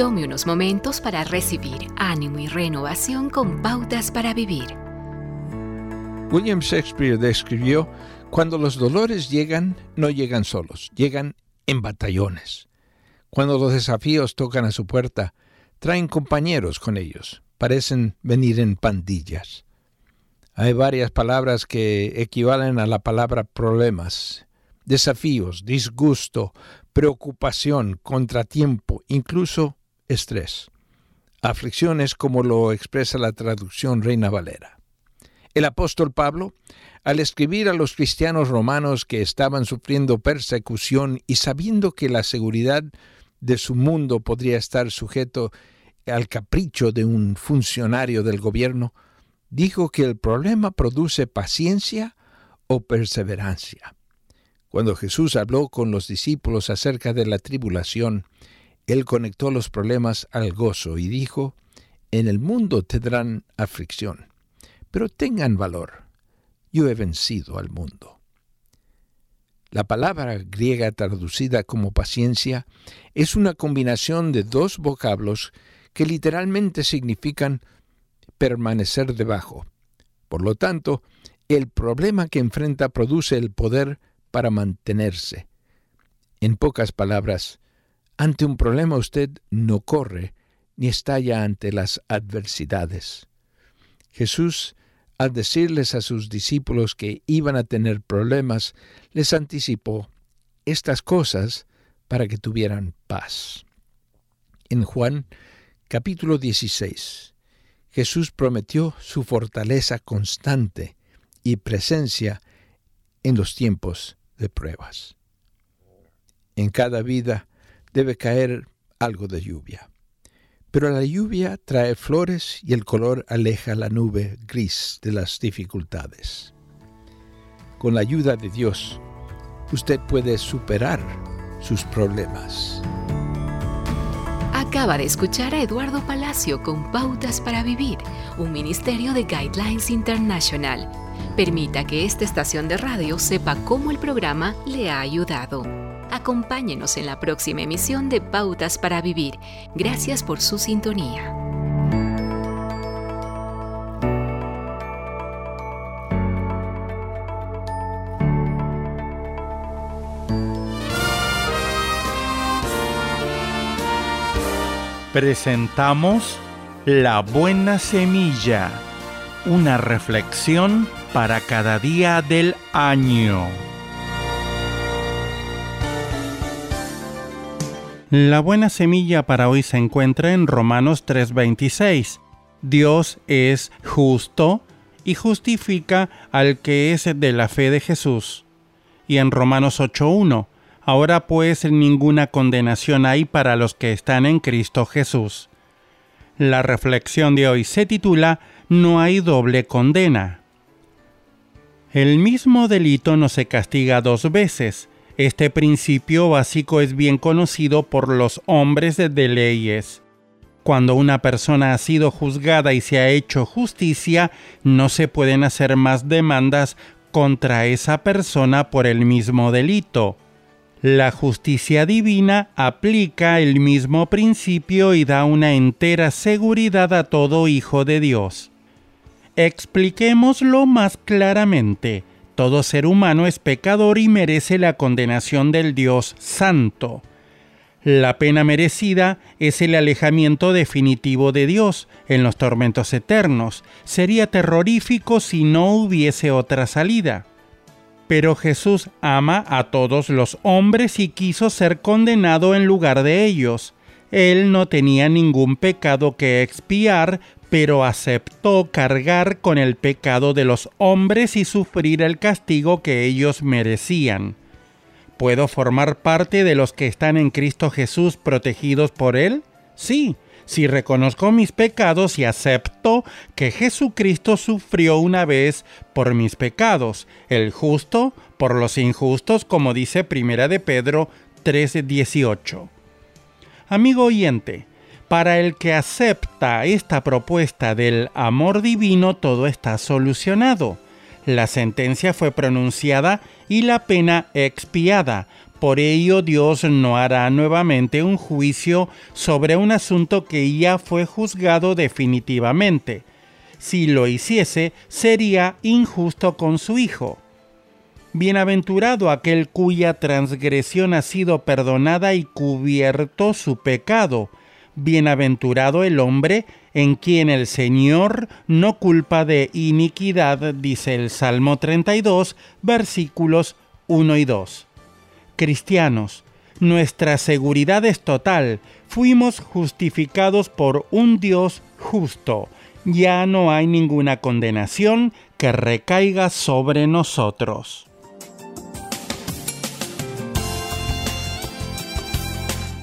Tome unos momentos para recibir ánimo y renovación con pautas para vivir. William Shakespeare describió, cuando los dolores llegan, no llegan solos, llegan en batallones. Cuando los desafíos tocan a su puerta, traen compañeros con ellos, parecen venir en pandillas. Hay varias palabras que equivalen a la palabra problemas, desafíos, disgusto, preocupación, contratiempo, incluso estrés. Aflicciones como lo expresa la traducción Reina Valera. El apóstol Pablo, al escribir a los cristianos romanos que estaban sufriendo persecución y sabiendo que la seguridad de su mundo podría estar sujeto al capricho de un funcionario del gobierno, dijo que el problema produce paciencia o perseverancia. Cuando Jesús habló con los discípulos acerca de la tribulación, él conectó los problemas al gozo y dijo, En el mundo tendrán aflicción, pero tengan valor, yo he vencido al mundo. La palabra griega traducida como paciencia es una combinación de dos vocablos que literalmente significan permanecer debajo. Por lo tanto, el problema que enfrenta produce el poder para mantenerse. En pocas palabras, ante un problema usted no corre ni estalla ante las adversidades. Jesús, al decirles a sus discípulos que iban a tener problemas, les anticipó estas cosas para que tuvieran paz. En Juan capítulo 16, Jesús prometió su fortaleza constante y presencia en los tiempos de pruebas. En cada vida debe caer algo de lluvia. Pero la lluvia trae flores y el color aleja la nube gris de las dificultades. Con la ayuda de Dios, usted puede superar sus problemas. Acaba de escuchar a Eduardo Palacio con Pautas para Vivir, un ministerio de Guidelines International. Permita que esta estación de radio sepa cómo el programa le ha ayudado. Acompáñenos en la próxima emisión de Pautas para Vivir. Gracias por su sintonía. Presentamos La Buena Semilla, una reflexión para cada día del año. La buena semilla para hoy se encuentra en Romanos 3:26. Dios es justo y justifica al que es de la fe de Jesús. Y en Romanos 8:1, ahora pues ninguna condenación hay para los que están en Cristo Jesús. La reflexión de hoy se titula No hay doble condena. El mismo delito no se castiga dos veces, este principio básico es bien conocido por los hombres de leyes. Cuando una persona ha sido juzgada y se ha hecho justicia, no se pueden hacer más demandas contra esa persona por el mismo delito. La justicia divina aplica el mismo principio y da una entera seguridad a todo hijo de Dios. Expliquémoslo más claramente. Todo ser humano es pecador y merece la condenación del Dios Santo. La pena merecida es el alejamiento definitivo de Dios en los tormentos eternos. Sería terrorífico si no hubiese otra salida. Pero Jesús ama a todos los hombres y quiso ser condenado en lugar de ellos. Él no tenía ningún pecado que expiar, pero aceptó cargar con el pecado de los hombres y sufrir el castigo que ellos merecían. ¿Puedo formar parte de los que están en Cristo Jesús protegidos por Él? Sí, si reconozco mis pecados y acepto que Jesucristo sufrió una vez por mis pecados, el justo por los injustos, como dice Primera de Pedro 3:18. Amigo oyente, para el que acepta esta propuesta del amor divino, todo está solucionado. La sentencia fue pronunciada y la pena expiada. Por ello Dios no hará nuevamente un juicio sobre un asunto que ya fue juzgado definitivamente. Si lo hiciese, sería injusto con su Hijo. Bienaventurado aquel cuya transgresión ha sido perdonada y cubierto su pecado Bienaventurado el hombre en quien el Señor no culpa de iniquidad, dice el Salmo 32, versículos 1 y 2. Cristianos, nuestra seguridad es total, fuimos justificados por un Dios justo, ya no hay ninguna condenación que recaiga sobre nosotros.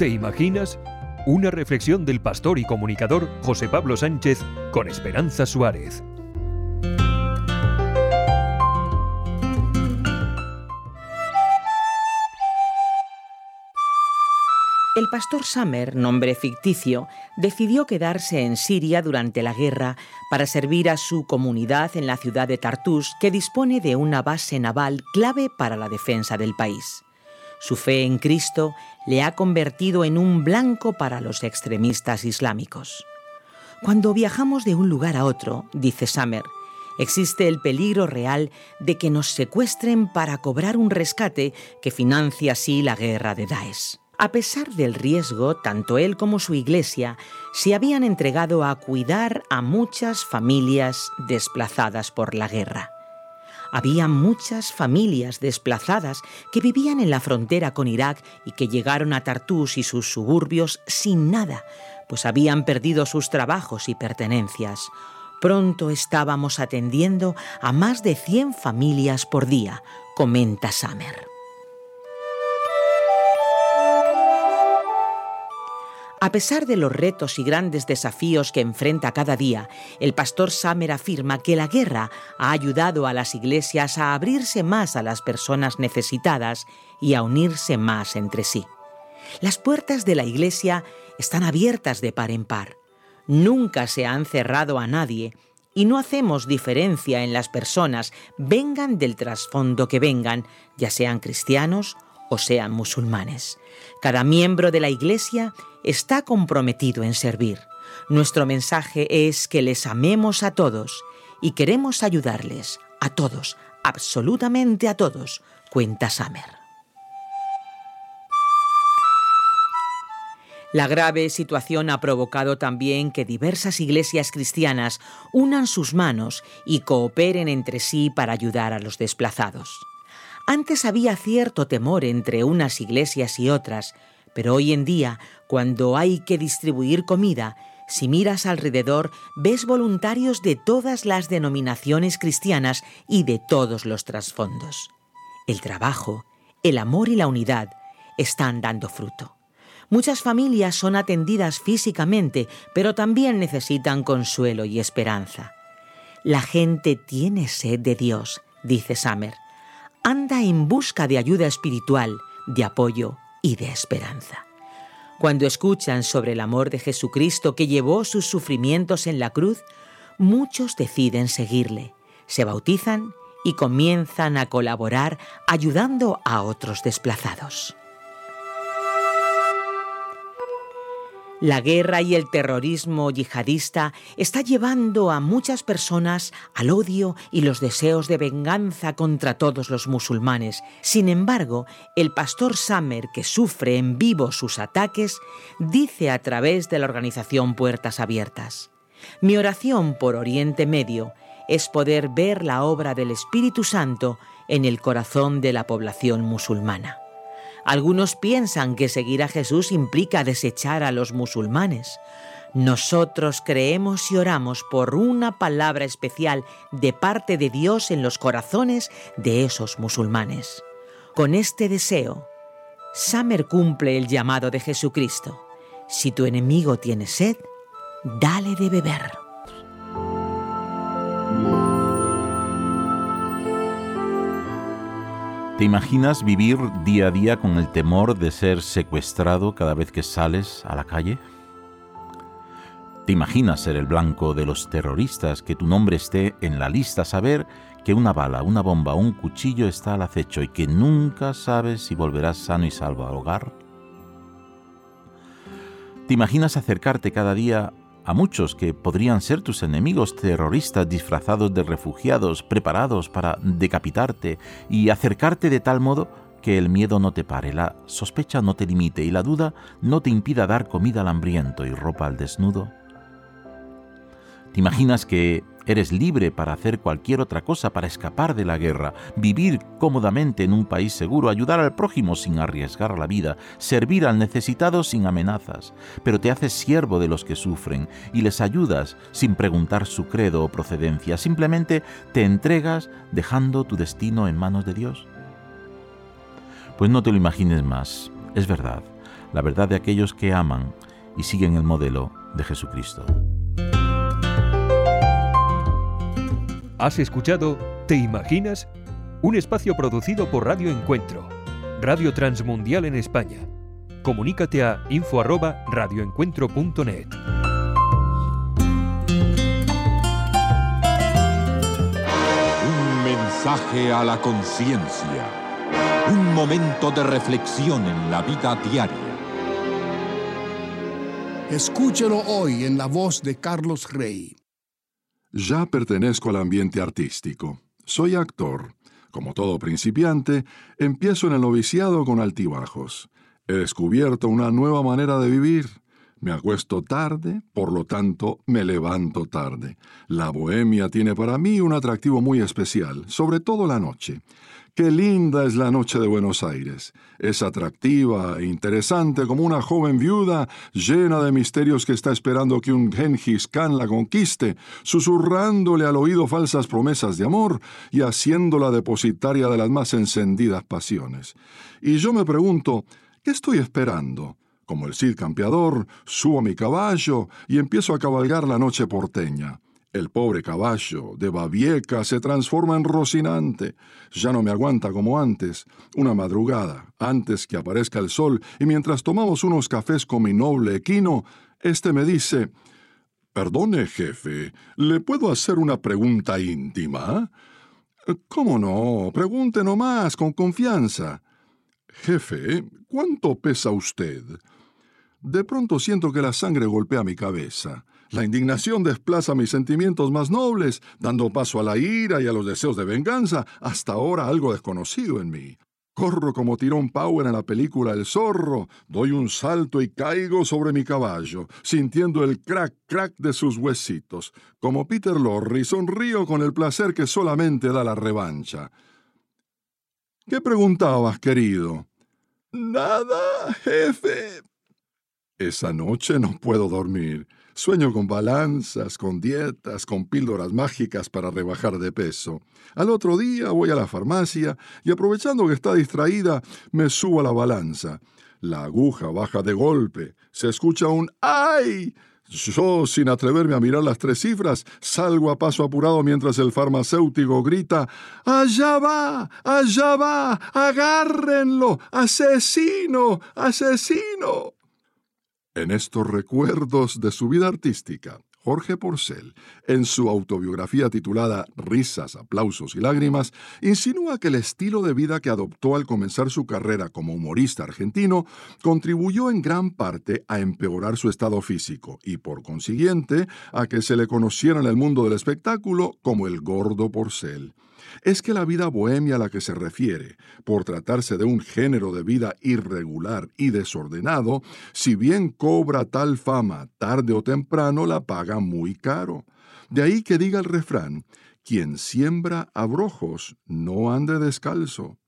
¿Te imaginas? Una reflexión del pastor y comunicador José Pablo Sánchez con Esperanza Suárez. El pastor Summer, nombre ficticio, decidió quedarse en Siria durante la guerra para servir a su comunidad en la ciudad de Tartus, que dispone de una base naval clave para la defensa del país. Su fe en Cristo le ha convertido en un blanco para los extremistas islámicos. Cuando viajamos de un lugar a otro, dice Summer, existe el peligro real de que nos secuestren para cobrar un rescate que financia así la guerra de Daesh. A pesar del riesgo, tanto él como su iglesia se habían entregado a cuidar a muchas familias desplazadas por la guerra. Había muchas familias desplazadas que vivían en la frontera con Irak y que llegaron a Tartus y sus suburbios sin nada, pues habían perdido sus trabajos y pertenencias. Pronto estábamos atendiendo a más de 100 familias por día, comenta Summer. A pesar de los retos y grandes desafíos que enfrenta cada día, el pastor Summer afirma que la guerra ha ayudado a las iglesias a abrirse más a las personas necesitadas y a unirse más entre sí. Las puertas de la iglesia están abiertas de par en par. Nunca se han cerrado a nadie y no hacemos diferencia en las personas, vengan del trasfondo que vengan, ya sean cristianos o sean musulmanes. Cada miembro de la iglesia está comprometido en servir. Nuestro mensaje es que les amemos a todos y queremos ayudarles a todos, absolutamente a todos, cuenta Samer. La grave situación ha provocado también que diversas iglesias cristianas unan sus manos y cooperen entre sí para ayudar a los desplazados. Antes había cierto temor entre unas iglesias y otras, pero hoy en día, cuando hay que distribuir comida, si miras alrededor, ves voluntarios de todas las denominaciones cristianas y de todos los trasfondos. El trabajo, el amor y la unidad están dando fruto. Muchas familias son atendidas físicamente, pero también necesitan consuelo y esperanza. La gente tiene sed de Dios, dice Summer. Anda en busca de ayuda espiritual, de apoyo y de esperanza. Cuando escuchan sobre el amor de Jesucristo que llevó sus sufrimientos en la cruz, muchos deciden seguirle, se bautizan y comienzan a colaborar ayudando a otros desplazados. La guerra y el terrorismo yihadista está llevando a muchas personas al odio y los deseos de venganza contra todos los musulmanes. Sin embargo, el pastor Summer, que sufre en vivo sus ataques, dice a través de la organización Puertas Abiertas, Mi oración por Oriente Medio es poder ver la obra del Espíritu Santo en el corazón de la población musulmana. Algunos piensan que seguir a Jesús implica desechar a los musulmanes. Nosotros creemos y oramos por una palabra especial de parte de Dios en los corazones de esos musulmanes. Con este deseo, Samer cumple el llamado de Jesucristo. Si tu enemigo tiene sed, dale de beber. ¿Te imaginas vivir día a día con el temor de ser secuestrado cada vez que sales a la calle? ¿Te imaginas ser el blanco de los terroristas, que tu nombre esté en la lista, saber que una bala, una bomba un cuchillo está al acecho y que nunca sabes si volverás sano y salvo al hogar? ¿Te imaginas acercarte cada día a muchos que podrían ser tus enemigos terroristas disfrazados de refugiados, preparados para decapitarte y acercarte de tal modo que el miedo no te pare, la sospecha no te limite y la duda no te impida dar comida al hambriento y ropa al desnudo? ¿Te imaginas que eres libre para hacer cualquier otra cosa, para escapar de la guerra, vivir cómodamente en un país seguro, ayudar al prójimo sin arriesgar la vida, servir al necesitado sin amenazas, pero te haces siervo de los que sufren y les ayudas sin preguntar su credo o procedencia, simplemente te entregas dejando tu destino en manos de Dios? Pues no te lo imagines más, es verdad, la verdad de aquellos que aman y siguen el modelo de Jesucristo. Has escuchado ¿Te imaginas? Un espacio producido por Radio Encuentro, Radio Transmundial en España. Comunícate a info@radioencuentro.net. Un mensaje a la conciencia. Un momento de reflexión en la vida diaria. Escúchelo hoy en la voz de Carlos Rey. Ya pertenezco al ambiente artístico. Soy actor. Como todo principiante, empiezo en el noviciado con altibajos. He descubierto una nueva manera de vivir. Me acuesto tarde, por lo tanto me levanto tarde. La bohemia tiene para mí un atractivo muy especial, sobre todo la noche. Qué linda es la noche de Buenos Aires. Es atractiva e interesante como una joven viuda llena de misterios que está esperando que un Genghis la conquiste, susurrándole al oído falsas promesas de amor y haciéndola depositaria de las más encendidas pasiones. Y yo me pregunto, ¿qué estoy esperando? Como el Cid campeador, subo a mi caballo y empiezo a cabalgar la noche porteña. El pobre caballo de Babieca se transforma en Rocinante. Ya no me aguanta como antes. Una madrugada, antes que aparezca el sol, y mientras tomamos unos cafés con mi noble equino, este me dice: Perdone, jefe, ¿le puedo hacer una pregunta íntima? ¿Cómo no? Pregunte nomás, con confianza. Jefe, ¿cuánto pesa usted? De pronto siento que la sangre golpea mi cabeza. La indignación desplaza mis sentimientos más nobles, dando paso a la ira y a los deseos de venganza, hasta ahora algo desconocido en mí. Corro como Tirón Power en la película El Zorro, doy un salto y caigo sobre mi caballo, sintiendo el crack crack de sus huesitos. Como Peter Lorre, sonrío con el placer que solamente da la revancha. ¿Qué preguntabas, querido? Nada, jefe. Esa noche no puedo dormir. Sueño con balanzas, con dietas, con píldoras mágicas para rebajar de peso. Al otro día voy a la farmacia y aprovechando que está distraída, me subo a la balanza. La aguja baja de golpe. Se escucha un ¡ay! Yo, sin atreverme a mirar las tres cifras, salgo a paso apurado mientras el farmacéutico grita ¡Allá va! ¡Allá va! ¡Agárrenlo! ¡Asesino! ¡Asesino! En estos recuerdos de su vida artística, Jorge Porcel, en su autobiografía titulada Risas, aplausos y lágrimas, insinúa que el estilo de vida que adoptó al comenzar su carrera como humorista argentino contribuyó en gran parte a empeorar su estado físico y, por consiguiente, a que se le conociera en el mundo del espectáculo como el gordo Porcel es que la vida bohemia a la que se refiere, por tratarse de un género de vida irregular y desordenado, si bien cobra tal fama tarde o temprano, la paga muy caro. De ahí que diga el refrán, quien siembra abrojos no ande descalzo.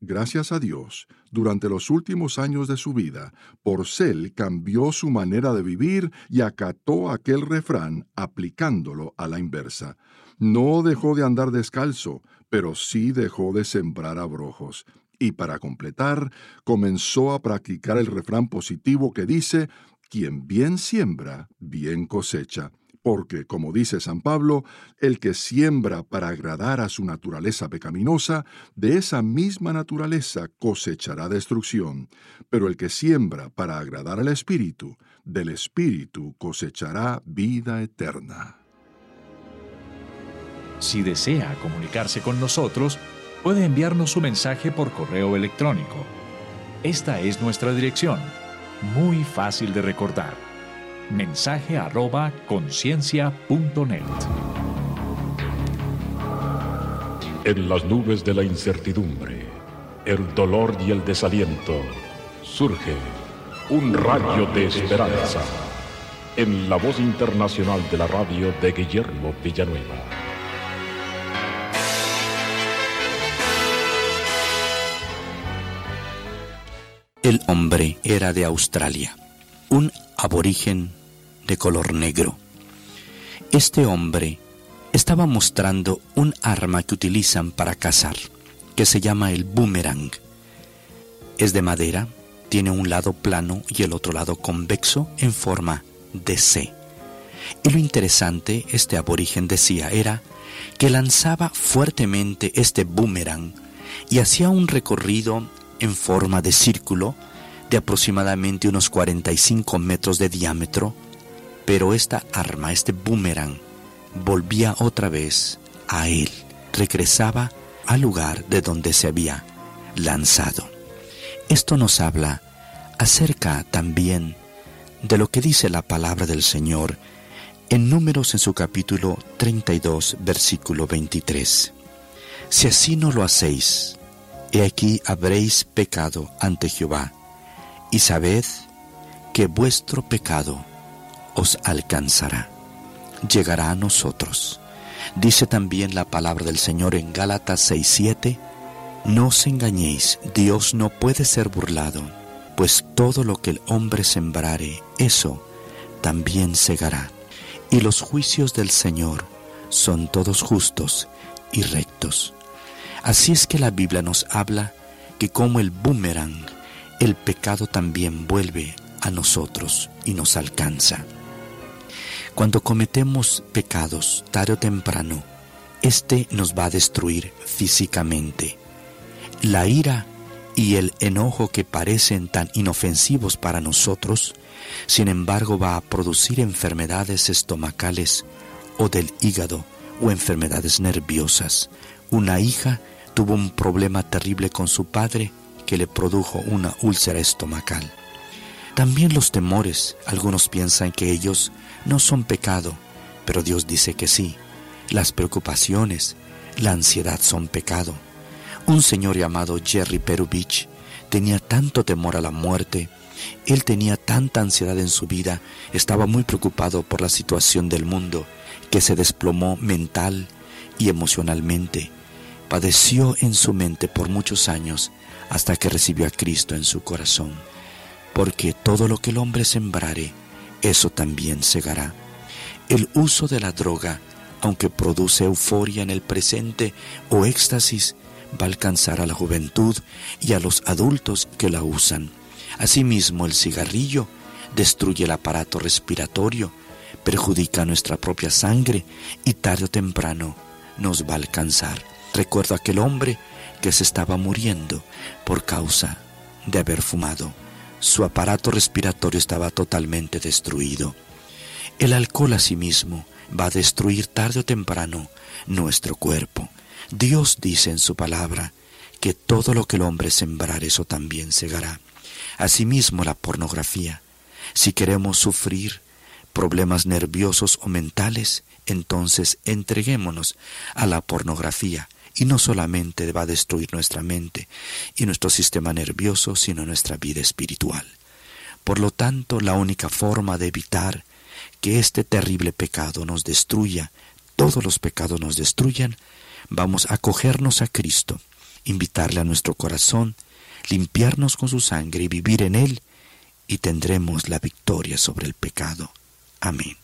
Gracias a Dios, durante los últimos años de su vida, Porcel cambió su manera de vivir y acató aquel refrán aplicándolo a la inversa. No dejó de andar descalzo, pero sí dejó de sembrar abrojos. Y para completar, comenzó a practicar el refrán positivo que dice, quien bien siembra, bien cosecha. Porque, como dice San Pablo, el que siembra para agradar a su naturaleza pecaminosa, de esa misma naturaleza cosechará destrucción, pero el que siembra para agradar al Espíritu, del Espíritu cosechará vida eterna. Si desea comunicarse con nosotros, puede enviarnos su mensaje por correo electrónico. Esta es nuestra dirección, muy fácil de recordar mensaje arroba conciencia.net. En las nubes de la incertidumbre, el dolor y el desaliento, surge un rayo de esperanza en la voz internacional de la radio de Guillermo Villanueva. El hombre era de Australia, un aborigen de color negro. Este hombre estaba mostrando un arma que utilizan para cazar, que se llama el boomerang. Es de madera, tiene un lado plano y el otro lado convexo en forma de C. Y lo interesante, este aborigen decía, era que lanzaba fuertemente este boomerang y hacía un recorrido en forma de círculo de aproximadamente unos 45 metros de diámetro, pero esta arma, este boomerang, volvía otra vez a él, regresaba al lugar de donde se había lanzado. Esto nos habla acerca también de lo que dice la palabra del Señor en Números en su capítulo 32, versículo 23. Si así no lo hacéis, he aquí habréis pecado ante Jehová y sabed que vuestro pecado os alcanzará, llegará a nosotros. Dice también la palabra del Señor en Gálatas 6:7, no os engañéis, Dios no puede ser burlado, pues todo lo que el hombre sembrare, eso también segará. Y los juicios del Señor son todos justos y rectos. Así es que la Biblia nos habla que como el boomerang el pecado también vuelve a nosotros y nos alcanza. Cuando cometemos pecados tarde o temprano, este nos va a destruir físicamente. La ira y el enojo que parecen tan inofensivos para nosotros, sin embargo va a producir enfermedades estomacales o del hígado o enfermedades nerviosas. Una hija tuvo un problema terrible con su padre que le produjo una úlcera estomacal. También los temores, algunos piensan que ellos no son pecado, pero Dios dice que sí. Las preocupaciones, la ansiedad son pecado. Un señor llamado Jerry Perubich tenía tanto temor a la muerte, él tenía tanta ansiedad en su vida, estaba muy preocupado por la situación del mundo, que se desplomó mental y emocionalmente. Padeció en su mente por muchos años hasta que recibió a Cristo en su corazón. Porque todo lo que el hombre sembrare, eso también segará. El uso de la droga, aunque produce euforia en el presente o éxtasis, va a alcanzar a la juventud y a los adultos que la usan. Asimismo, el cigarrillo destruye el aparato respiratorio, perjudica nuestra propia sangre y tarde o temprano nos va a alcanzar. Recuerdo aquel hombre que se estaba muriendo por causa de haber fumado. Su aparato respiratorio estaba totalmente destruido. El alcohol asimismo va a destruir tarde o temprano nuestro cuerpo. Dios dice en su palabra que todo lo que el hombre sembrar eso también segará. Asimismo la pornografía. Si queremos sufrir problemas nerviosos o mentales, entonces entreguémonos a la pornografía y no solamente va a destruir nuestra mente y nuestro sistema nervioso, sino nuestra vida espiritual. Por lo tanto, la única forma de evitar que este terrible pecado nos destruya, todos los pecados nos destruyan, vamos a acogernos a Cristo, invitarle a nuestro corazón, limpiarnos con su sangre y vivir en Él, y tendremos la victoria sobre el pecado. Amén.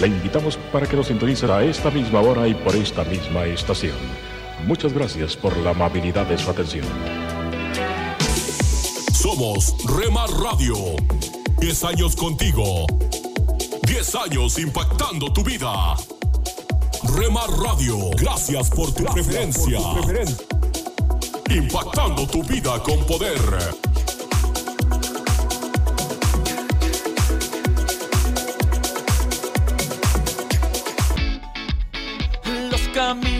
Le invitamos para que nos sintonice a esta misma hora y por esta misma estación. Muchas gracias por la amabilidad de su atención. Somos Rema Radio. 10 años contigo. 10 años impactando tu vida. Rema Radio, gracias por tu preferencia. Impactando tu vida con poder.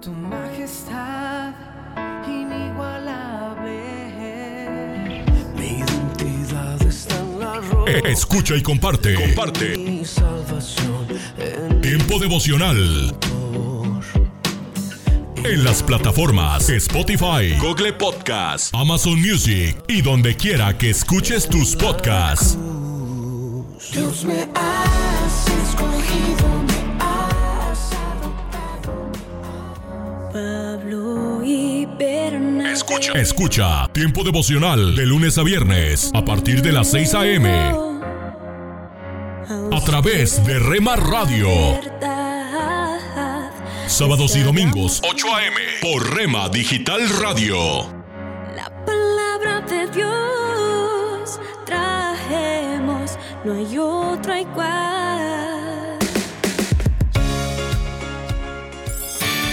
Tu majestad inigualable. Mi identidad está en la roca. Eh, Escucha y comparte. Comparte. Mi salvación en Tiempo devocional. En las plataformas Spotify, Google Podcast, Amazon Music y donde quiera que escuches tus podcasts. Dios me has escogido, Escucha. Escucha Tiempo devocional de lunes a viernes a partir de las 6 a.m. a través de Rema Radio. Sábados y domingos 8 a.m. por Rema Digital Radio. La palabra de Dios trajemos, no hay otra igual.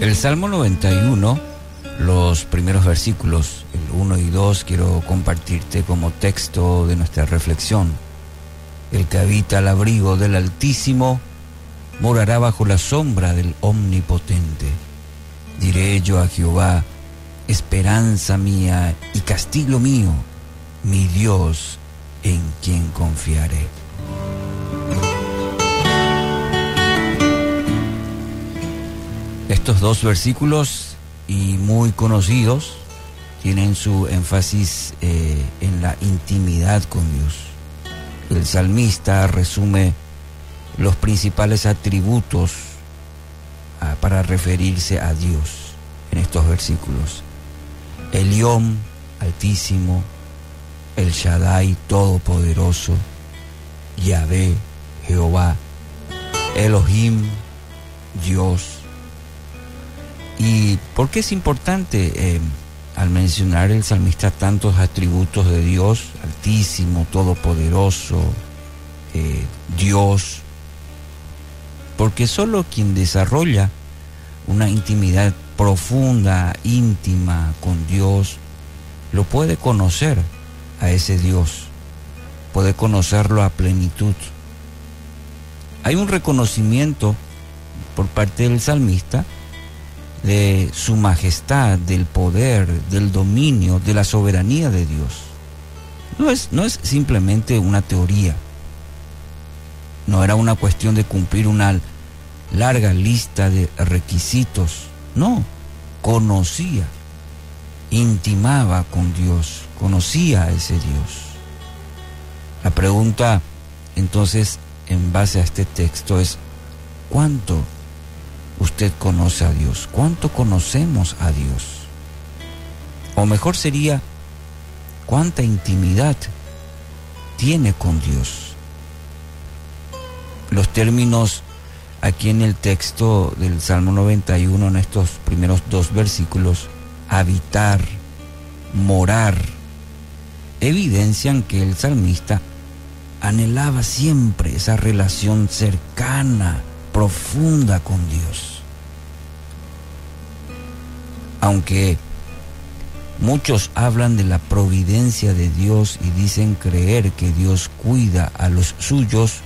El Salmo 91, los primeros versículos, el 1 y 2, quiero compartirte como texto de nuestra reflexión. El que habita al abrigo del Altísimo morará bajo la sombra del Omnipotente. Diré yo a Jehová, esperanza mía y castillo mío, mi Dios en quien confiaré. Estos dos versículos y muy conocidos tienen su énfasis eh, en la intimidad con Dios. El salmista resume los principales atributos ah, para referirse a Dios en estos versículos. Elión, altísimo, el Shaddai, todopoderoso, Yahvé, Jehová, Elohim, Dios, ¿Y por qué es importante eh, al mencionar el salmista tantos atributos de Dios, altísimo, todopoderoso, eh, Dios? Porque solo quien desarrolla una intimidad profunda, íntima con Dios, lo puede conocer a ese Dios, puede conocerlo a plenitud. Hay un reconocimiento por parte del salmista de su majestad, del poder, del dominio, de la soberanía de Dios. No es, no es simplemente una teoría. No era una cuestión de cumplir una larga lista de requisitos. No, conocía, intimaba con Dios, conocía a ese Dios. La pregunta entonces en base a este texto es, ¿cuánto usted conoce a Dios? ¿Cuánto conocemos a Dios? O mejor sería, ¿cuánta intimidad tiene con Dios? Los términos aquí en el texto del Salmo 91, en estos primeros dos versículos, habitar, morar, evidencian que el salmista anhelaba siempre esa relación cercana, profunda con Dios. Aunque muchos hablan de la providencia de Dios y dicen creer que Dios cuida a los suyos,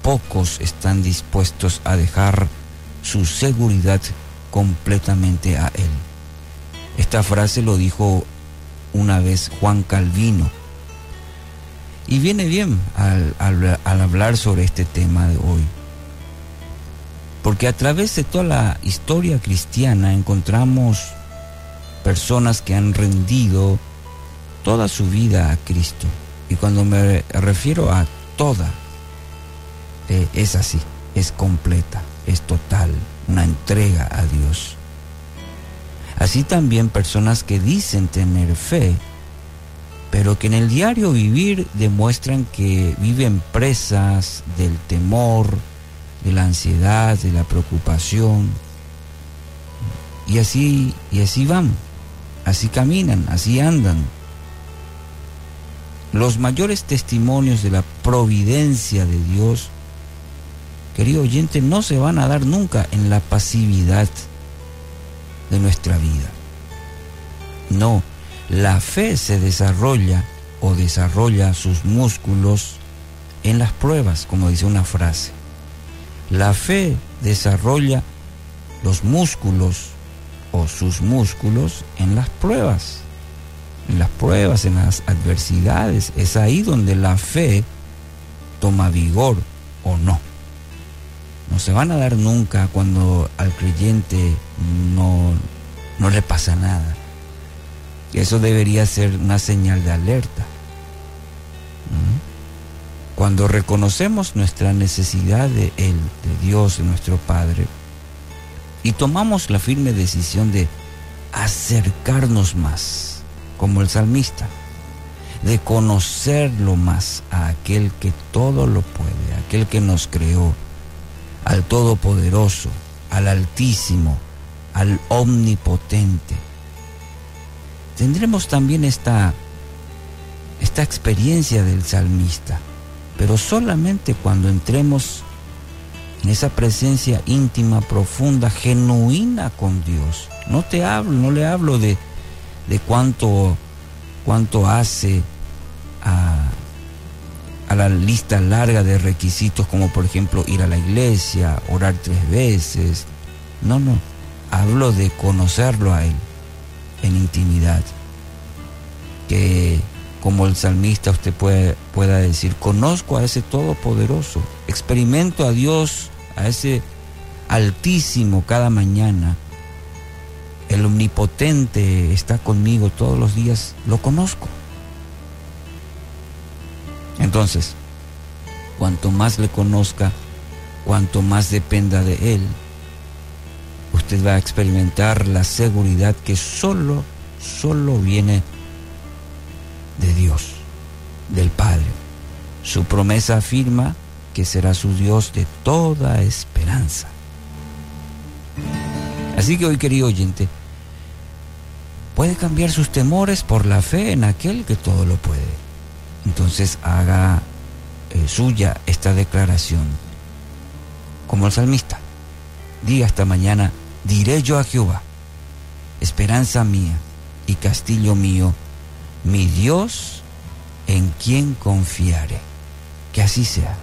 pocos están dispuestos a dejar su seguridad completamente a Él. Esta frase lo dijo una vez Juan Calvino. Y viene bien al, hablar sobre este tema de hoy. Porque a través de toda la historia cristiana encontramos personas que han rendido toda su vida a Cristo. Y cuando me refiero a toda, eh, es así, es completa, es total, una entrega a Dios. Así también personas que dicen tener fe, pero que en el diario vivir demuestran que viven presas del temor, de la ansiedad, de la preocupación. Y así, y así van, así caminan, así andan. Los mayores testimonios de la providencia de Dios, querido oyente, no se van a dar nunca en la pasividad de nuestra vida. No, la fe se desarrolla o desarrolla sus músculos en las pruebas, como dice una frase. La fe desarrolla los músculos o sus músculos en las pruebas, en las pruebas, en las adversidades. Es ahí donde la fe toma vigor o no no se van a dar nunca cuando al creyente no, no le pasa nada. Eso debería ser una señal de alerta. ¿Mm? Cuando reconocemos nuestra necesidad de Él, de Dios, nuestro Padre, y tomamos la firme decisión de acercarnos más, como el salmista, de conocerlo más a aquel que todo lo puede, aquel que nos creó, al Todopoderoso, al Altísimo, al Omnipotente. Tendremos también esta, esta experiencia del salmista, pero solamente cuando entremos en esa presencia íntima, profunda, genuina con Dios. No te hablo, no le hablo de, de cuánto, cuánto hace a a la lista larga de requisitos como por ejemplo ir a la iglesia, orar tres veces. No, no, hablo de conocerlo a Él en intimidad. Que como el salmista usted puede, pueda decir, conozco a ese Todopoderoso, experimento a Dios, a ese Altísimo cada mañana. El Omnipotente está conmigo todos los días, lo conozco. Entonces, cuanto más le conozca, cuanto más dependa de Él, usted va a experimentar la seguridad que solo, solo viene de Dios, del Padre. Su promesa afirma que será su Dios de toda esperanza. Así que hoy, querido oyente, puede cambiar sus temores por la fe en aquel que todo lo puede entonces haga eh, suya esta declaración. Como el salmista, diga esta mañana, diré yo a Jehová, esperanza mía y castillo mío, mi Dios en quien confiaré. Que así sea.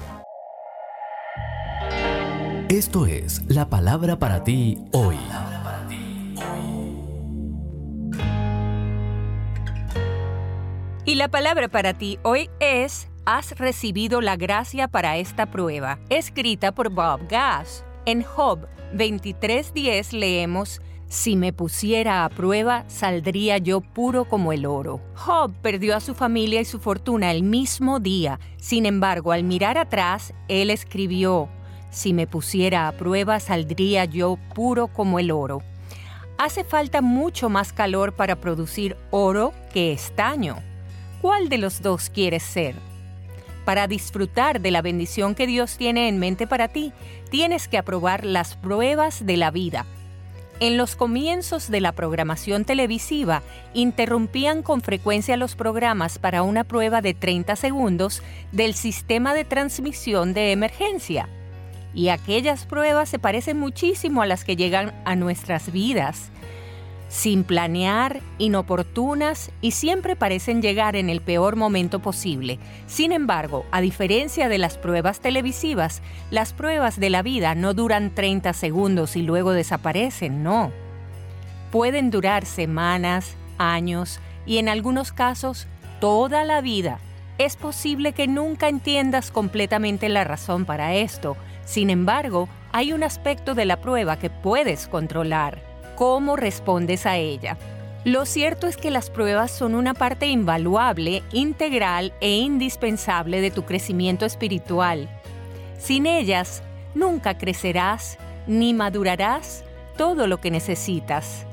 Esto es la palabra para ti hoy. Y la palabra para ti hoy es Has recibido la gracia para esta prueba, escrita por Bob Gass. En Job 23:10 leemos, Si me pusiera a prueba, saldría yo puro como el oro. Job perdió a su familia y su fortuna el mismo día. Sin embargo, al mirar atrás, él escribió, Si me pusiera a prueba, saldría yo puro como el oro. Hace falta mucho más calor para producir oro que estaño. ¿Cuál de los dos quieres ser? Para disfrutar de la bendición que Dios tiene en mente para ti, tienes que aprobar las pruebas de la vida. En los comienzos de la programación televisiva, interrumpían con frecuencia los programas para una prueba de 30 segundos del sistema de transmisión de emergencia. Y aquellas pruebas se parecen muchísimo a las que llegan a nuestras vidas sin planear, inoportunas y siempre parecen llegar en el peor momento posible. Sin embargo, a diferencia de las pruebas televisivas, las pruebas de la vida no duran 30 segundos y luego desaparecen, no. Pueden durar semanas, años y en algunos casos toda la vida. Es posible que nunca entiendas completamente la razón para esto. Sin embargo, hay un aspecto de la prueba que puedes controlar cómo respondes a ella. Lo cierto es que las pruebas son una parte invaluable, integral e indispensable de tu crecimiento espiritual. Sin ellas, nunca crecerás ni madurarás todo lo que necesitas.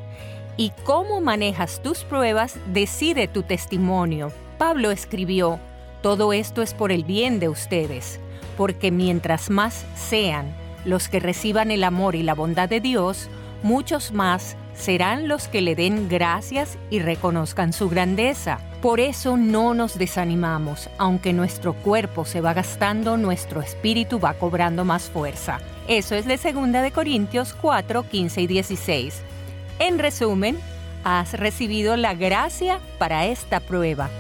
Y cómo manejas tus pruebas decide tu testimonio. Pablo escribió, todo esto es por el bien de ustedes, porque mientras más sean los que reciban el amor y la bondad de Dios, muchos más serán los que le den gracias y reconozcan su grandeza. Por eso no nos desanimamos, aunque nuestro cuerpo se va gastando, nuestro espíritu va cobrando más fuerza. Eso es de 2 de Corintios 4, 15 y 16. En resumen, has recibido la gracia para esta prueba.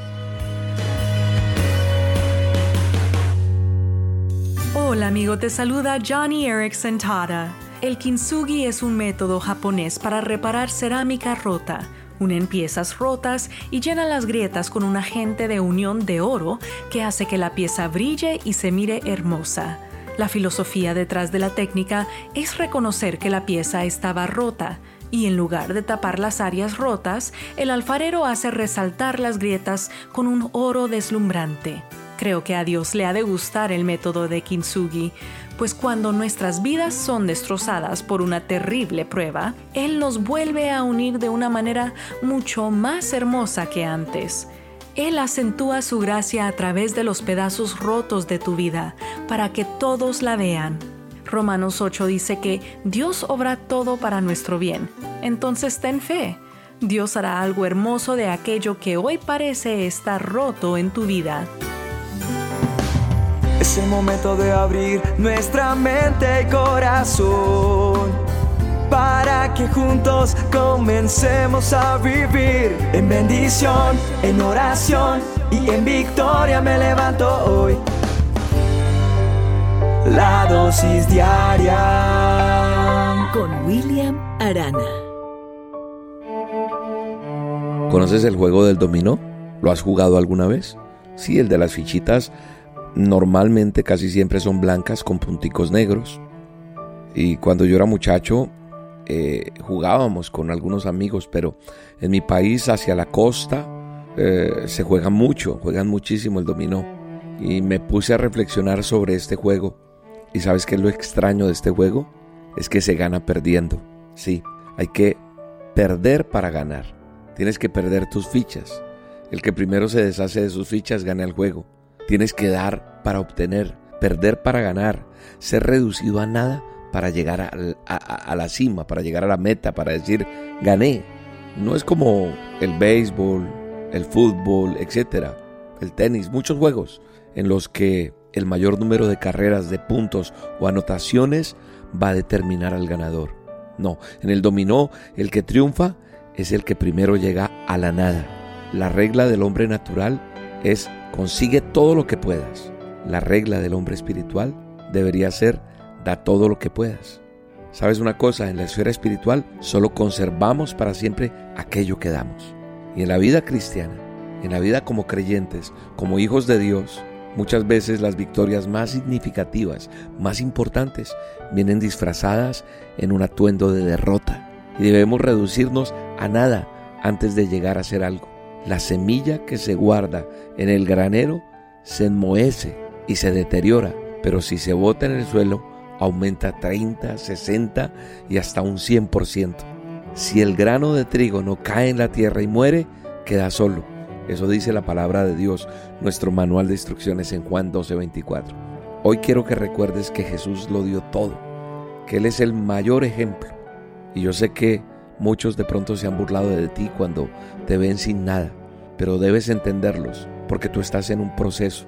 Hola amigo, te saluda Johnny Erickson Tada. El kintsugi es un método japonés para reparar cerámica rota. Unen piezas rotas y llenan las grietas con un agente de unión de oro que hace que la pieza brille y se mire hermosa. La filosofía detrás de la técnica es reconocer que la pieza estaba rota y en lugar de tapar las áreas rotas, el alfarero hace resaltar las grietas con un oro deslumbrante. Creo que a Dios le ha de gustar el método de kintsugi, pues cuando nuestras vidas son destrozadas por una terrible prueba, Él nos vuelve a unir de una manera mucho más hermosa que antes. Él acentúa su gracia a través de los pedazos rotos de tu vida, para que todos la vean. Romanos 8 dice que Dios obra todo para nuestro bien. Entonces ten fe. Dios hará algo hermoso de aquello que hoy parece estar roto en tu vida. Es el momento de abrir nuestra mente y corazón para que juntos comencemos a vivir en bendición, en oración y en victoria me levanto hoy. La dosis diaria con William Arana. ¿Conoces el juego del dominó? ¿Lo has jugado alguna vez? Sí, el de las fichitas normalmente casi siempre son blancas con punticos negros. Y cuando yo era muchacho eh, jugábamos con algunos amigos, pero en mi país hacia la costa eh, se juega mucho, juegan muchísimo el dominó. Y me puse a reflexionar sobre este juego. ¿Y sabes qué es lo extraño de este juego? Es que se gana perdiendo. Sí, hay que perder para ganar. Tienes que perder tus fichas. El que primero se deshace de sus fichas gana el juego. Tienes que dar para obtener, perder para ganar, ser reducido a nada para llegar a, la cima, para llegar a la meta, para decir gané. No es como el béisbol, el fútbol, etcétera, el tenis, muchos juegos en los que el mayor número de carreras, de puntos o anotaciones va a determinar al ganador. No, en el dominó el que triunfa es el que primero llega a la nada. La regla del hombre natural es Consigue todo lo que puedas. La regla del hombre espiritual debería ser da todo lo que puedas. ¿Sabes una cosa? En la esfera espiritual solo conservamos para siempre aquello que damos. Y en la vida cristiana En la vida como creyentes, como hijos de Dios, muchas veces las victorias más significativas, más importantes, vienen disfrazadas en un atuendo de derrota. Y debemos reducirnos a nada antes de llegar a ser algo. La semilla que se guarda en el granero se enmohece y se deteriora, pero si se bota en el suelo, aumenta 30, 60 y hasta un 100%. Si el grano de trigo no cae en la tierra y muere, queda solo. Eso dice la palabra de Dios, nuestro manual de instrucciones en Juan 12:24. Hoy quiero que recuerdes que Jesús lo dio todo, que Él es el mayor ejemplo. Y yo sé que muchos de pronto se han burlado de ti cuando te ven sin nada, pero debes entenderlos porque tú estás en un proceso.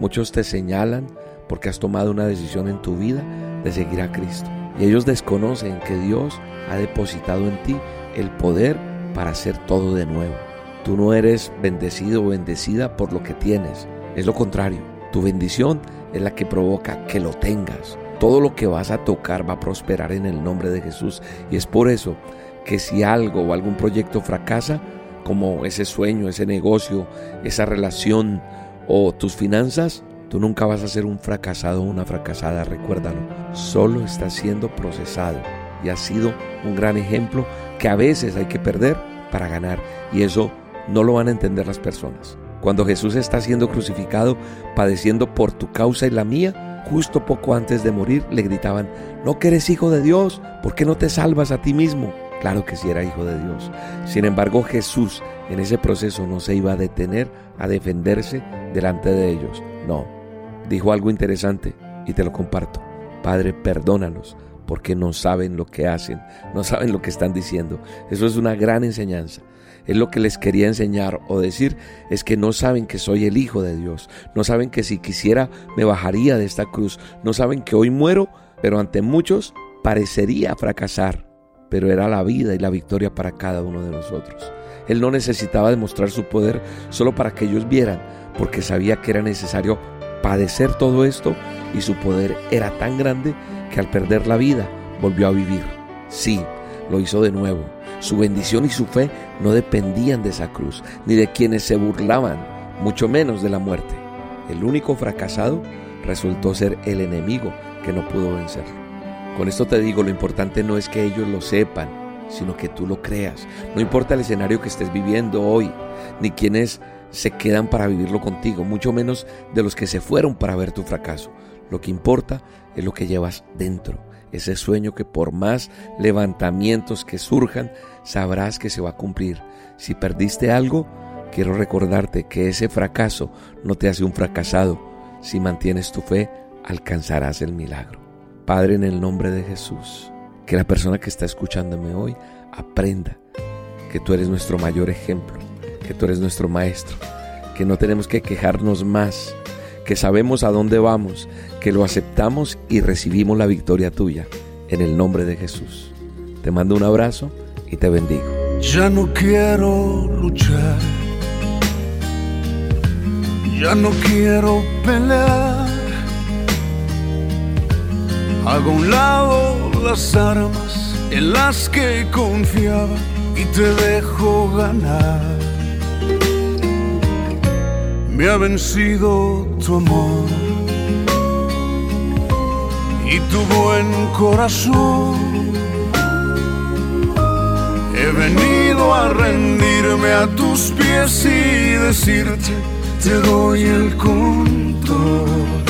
Muchos te señalan porque has tomado una decisión en tu vida de seguir a Cristo. Y ellos desconocen que Dios ha depositado en ti el poder para hacer todo de nuevo. Tú no eres bendecido o bendecida por lo que tienes. Es lo contrario. Tu bendición es la que provoca que lo tengas. Todo lo que vas a tocar va a prosperar en el nombre de Jesús. Y es por eso que si algo o algún proyecto fracasa, como ese sueño, ese negocio, esa relación o tus finanzas, Tú nunca vas a ser un fracasado o una fracasada, recuérdalo. Solo estás siendo procesado y has sido un gran ejemplo que a veces hay que perder para ganar. Y eso no lo van a entender las personas. Cuando Jesús está siendo crucificado, padeciendo por tu causa y la mía, justo poco antes de morir le gritaban, no que eres hijo de Dios, ¿por qué no te salvas a ti mismo? Claro que sí era hijo de Dios. Sin embargo, Jesús en ese proceso no se iba a detener a defenderse delante de ellos. No, dijo algo interesante y te lo comparto. Padre, perdónalos porque no saben lo que hacen, no saben lo que están diciendo. Eso es una gran enseñanza. Es lo que les quería enseñar o decir es que no saben que soy el Hijo de Dios, no saben que si quisiera me bajaría de esta cruz, no saben que hoy muero, pero ante muchos parecería fracasar, pero era la vida y la victoria para cada uno de nosotros. Él no necesitaba demostrar su poder solo para que ellos vieran, porque sabía que era necesario padecer todo esto y su poder era tan grande que al perder la vida volvió a vivir. Sí, lo hizo de nuevo. Su bendición y su fe no dependían de esa cruz, ni de quienes se burlaban, mucho menos de la muerte. El único fracasado resultó ser el enemigo que no pudo vencerlo. Con esto te digo, lo importante no es que ellos lo sepan, sino que tú lo creas. No importa el escenario que estés viviendo hoy, ni quiénes se quedan para vivirlo contigo, mucho menos de los que se fueron para ver tu fracaso. Lo que importa es lo que llevas dentro, ese sueño que por más levantamientos que surjan, sabrás que se va a cumplir. Si perdiste algo, quiero recordarte que ese fracaso no te hace un fracasado. Si mantienes tu fe, alcanzarás el milagro. Padre, en el nombre de Jesús, que la persona que está escuchándome hoy aprenda que tú eres nuestro mayor ejemplo que tú eres nuestro Maestro, que no tenemos que quejarnos más, que sabemos a dónde vamos, que lo aceptamos y recibimos la victoria tuya. En el nombre de Jesús. Te mando un abrazo y te bendigo. Ya no quiero luchar. Ya no quiero pelear. Hago un lado las armas en las que confiaba y te dejo ganar me ha vencido tu amor y tu buen corazón. He venido a rendirme a tus pies y decirte, te doy el control.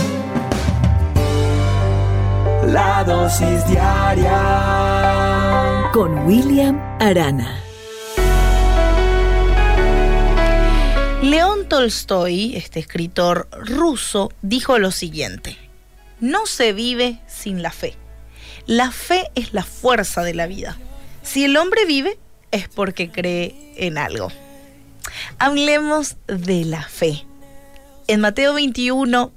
La dosis diaria con William Arana. León Tolstoy, este escritor ruso, dijo lo siguiente, no se vive sin la fe. La fe es la fuerza de la vida. Si el hombre vive, es porque cree en algo. Hablemos de la fe. En Mateo 21,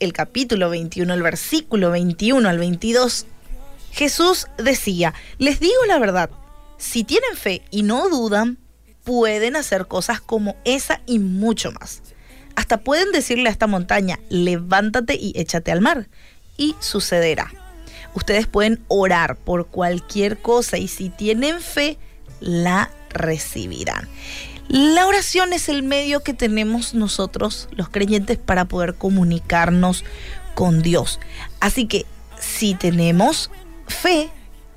el capítulo 21, el versículo 21 al 22, Jesús decía, les digo la verdad, si tienen fe y no dudan, pueden hacer cosas como esa y mucho más. Hasta pueden decirle a esta montaña, levántate y échate al mar, y sucederá. Ustedes pueden orar por cualquier cosa y si tienen fe, la recibirán. La oración es el medio que tenemos nosotros, los creyentes, para poder comunicarnos con Dios. Así que si tenemos fe,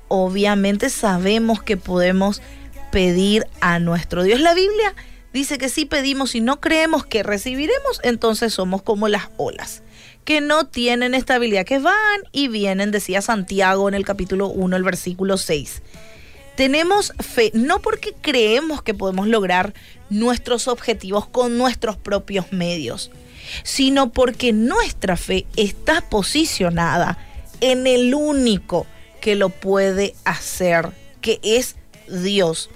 obviamente sabemos que podemos pedir a nuestro Dios. La Biblia dice que si pedimos y no creemos que recibiremos, entonces somos como las olas, que no tienen estabilidad, que van y vienen, decía Santiago en el capítulo 1, el versículo 6. Tenemos fe no porque creemos que podemos lograr nuestros objetivos con nuestros propios medios, sino porque nuestra fe está posicionada en el único que lo puede hacer, que es Dios.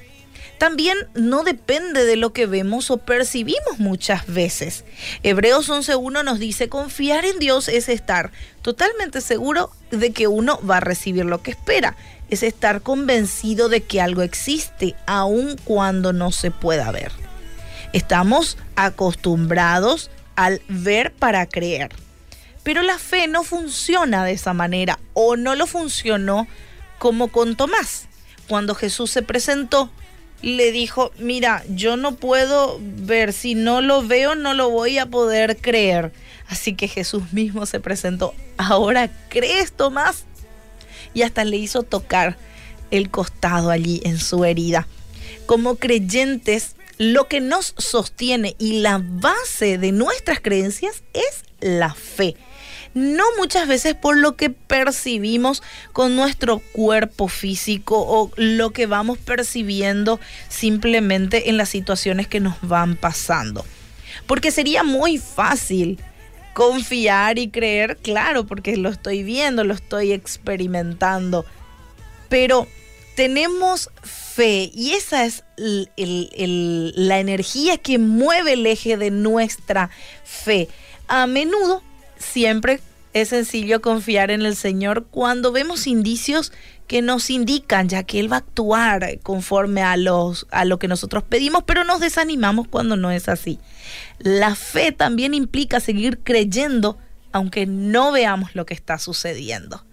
También no depende de lo que vemos o percibimos muchas veces. Hebreos 11.1 nos dice, confiar en Dios es estar totalmente seguro de que uno va a recibir lo que espera. Es estar convencido de que algo existe, aun cuando no se pueda ver. Estamos acostumbrados al ver para creer. Pero la fe no funciona de esa manera o no lo funcionó como con Tomás. Cuando Jesús se presentó, le dijo, mira, yo no puedo ver, si no lo veo no lo voy a poder creer. Así que Jesús mismo se presentó, ahora crees Tomás. Y hasta le hizo tocar el costado allí en su herida. Como creyentes, lo que nos sostiene y la base de nuestras creencias es la fe no muchas veces por lo que percibimos con nuestro cuerpo físico o lo que vamos percibiendo simplemente en las situaciones que nos van pasando. Porque sería muy fácil confiar y creer, claro, porque lo estoy viendo, lo estoy experimentando, pero tenemos fe y esa es la energía que mueve el eje de nuestra fe. A menudo siempre es sencillo confiar en el Señor cuando vemos indicios que nos indican ya que Él va a actuar conforme a, los, a lo que nosotros pedimos, pero nos desanimamos cuando no es así. La fe también implica seguir creyendo aunque no veamos lo que está sucediendo.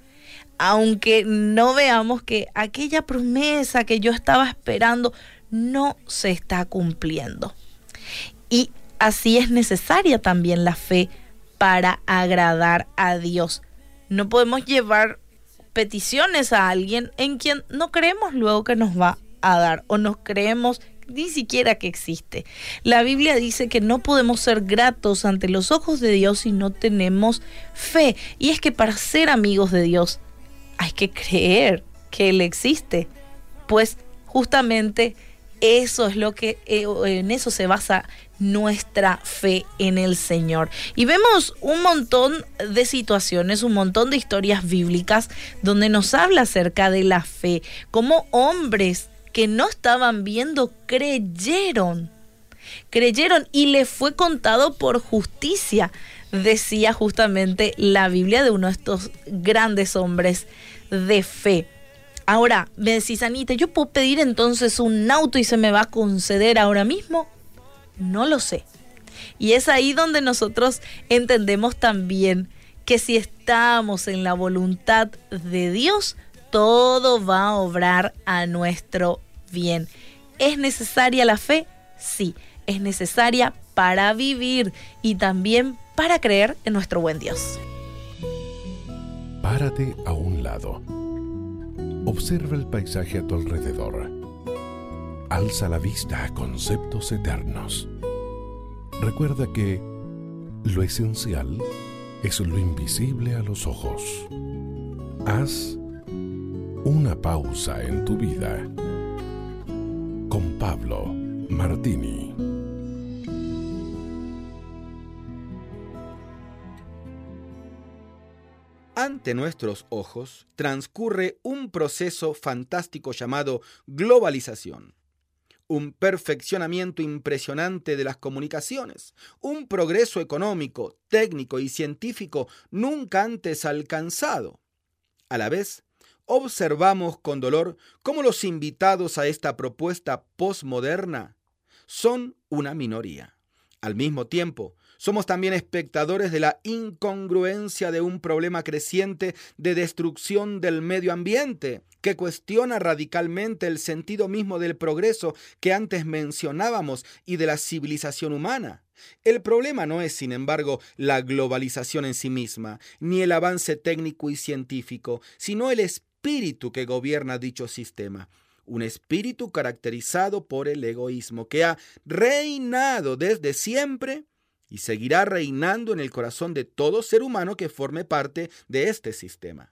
Aunque no veamos que aquella promesa que yo estaba esperando no se está cumpliendo. Y así es necesaria también la fe para agradar a Dios. No podemos llevar peticiones a alguien en quien no creemos luego que nos va a dar o no creemos ni siquiera que existe. La Biblia dice que no podemos ser gratos ante los ojos de Dios si no tenemos fe. Y es que para ser amigos de Dios hay que creer que Él existe. Pues justamente eso es lo que eh, en eso se basa nuestra fe en el Señor. Y vemos un montón de situaciones, un montón de historias bíblicas donde nos habla acerca de la fe, como hombres que no estaban viendo creyeron. Creyeron y le fue contado por justicia, decía justamente la Biblia de uno de estos grandes hombres de fe. Ahora, me decís, Anita, ¿yo puedo pedir entonces un auto y se me va a conceder ahora mismo? No lo sé. Y es ahí donde nosotros entendemos también que si estamos en la voluntad de Dios, todo va a obrar a nuestro bien. ¿Es necesaria la fe? Sí, es necesaria para vivir y también para creer en nuestro buen Dios. Párate a un lado Observa el paisaje a tu alrededor. Alza la vista a conceptos eternos. Recuerda que lo esencial es lo invisible a los ojos. Haz una pausa en tu vida. Con Pablo Martini. Nuestros ojos transcurre un proceso fantástico llamado globalización. un perfeccionamiento impresionante de las comunicaciones, un progreso económico, técnico y científico nunca antes alcanzado. A la vez, observamos con dolor cómo los invitados a esta propuesta postmoderna son una minoría. Al mismo tiempo, somos también espectadores de la incongruencia de un problema creciente de destrucción del medio ambiente, que cuestiona radicalmente el sentido mismo del progreso que antes mencionábamos y de la civilización humana. El problema no es, sin embargo, la globalización en sí misma, ni el avance técnico y científico, sino el espíritu que gobierna dicho sistema un espíritu caracterizado por el egoísmo, que ha reinado desde siempre y seguirá reinando en el corazón de todo ser humano que forme parte de este sistema.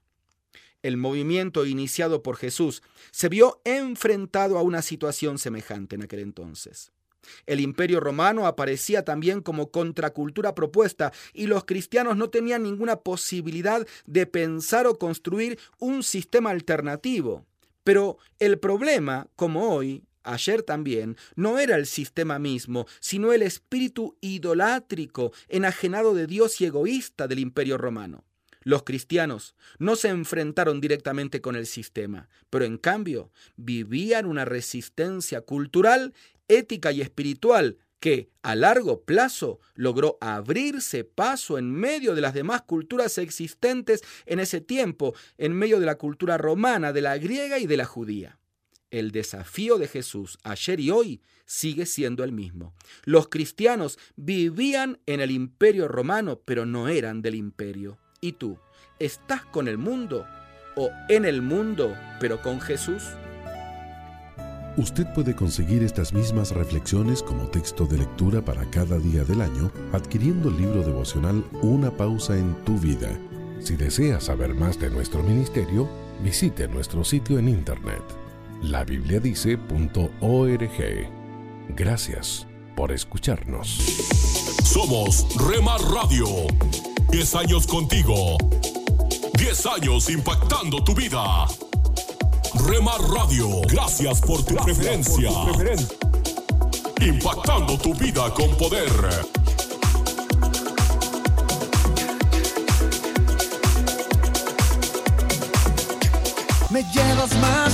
El movimiento iniciado por Jesús se vio enfrentado a una situación semejante en aquel entonces. El imperio romano aparecía también como contracultura propuesta y los cristianos no tenían ninguna posibilidad de pensar o construir un sistema alternativo. Pero el problema, como hoy, ayer también, no era el sistema mismo, sino el espíritu idolátrico, enajenado de Dios y egoísta del imperio romano. Los cristianos no se enfrentaron directamente con el sistema, pero en cambio vivían una resistencia cultural, ética y espiritual que a largo plazo logró abrirse paso en medio de las demás culturas existentes en ese tiempo, en medio de la cultura romana, de la griega y de la judía. El desafío de Jesús ayer y hoy sigue siendo el mismo. Los cristianos vivían en el imperio romano, pero no eran del imperio. ¿Y tú? ¿Estás con el mundo o en el mundo, pero con Jesús? Usted puede conseguir estas mismas reflexiones como texto de lectura para cada día del año adquiriendo el libro devocional Una pausa en tu vida. Si desea saber más de nuestro ministerio, visite nuestro sitio en internet labibliadice.org. Gracias por escucharnos. Somos Rema Radio. 10 años contigo. 10 años impactando tu vida. Rema Radio, gracias por tu preferencia. Impactando tu vida con poder. Me llevas más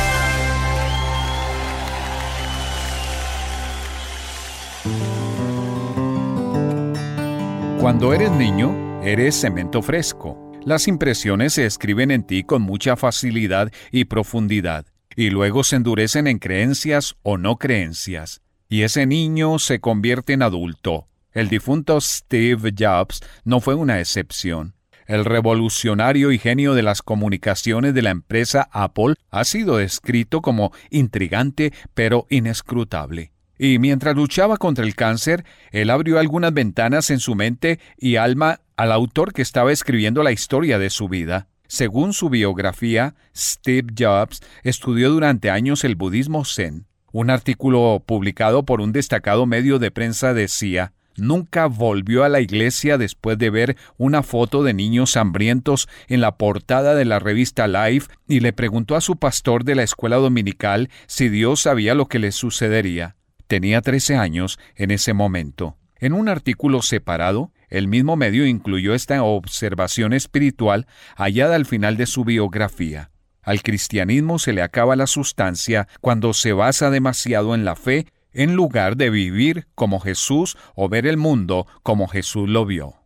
Cuando eres niño, eres cemento fresco. Las impresiones se escriben en ti con mucha facilidad y profundidad, y luego se endurecen en creencias o no creencias. Y ese niño se convierte en adulto. El difunto Steve Jobs no fue una excepción. El revolucionario y genio de las comunicaciones de la empresa Apple ha sido descrito como intrigante pero inescrutable. Y mientras luchaba contra el cáncer, él abrió algunas ventanas en su mente y alma al autor que estaba escribiendo la historia de su vida. Según su biografía, Steve Jobs estudió durante años el budismo zen. Un artículo publicado por un destacado medio de prensa decía, nunca volvió a la iglesia después de ver una foto de niños hambrientos en la portada de la revista Life y le preguntó a su pastor de la escuela dominical si Dios sabía lo que le sucedería. Tenía 13 años en ese momento. En un artículo separado, el mismo medio incluyó esta observación espiritual hallada al final de su biografía. Al cristianismo se le acaba la sustancia cuando se basa demasiado en la fe en lugar de vivir como Jesús o ver el mundo como Jesús lo vio.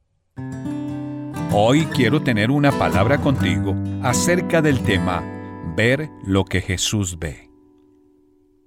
Hoy quiero tener una palabra contigo acerca del tema ver lo que Jesús ve.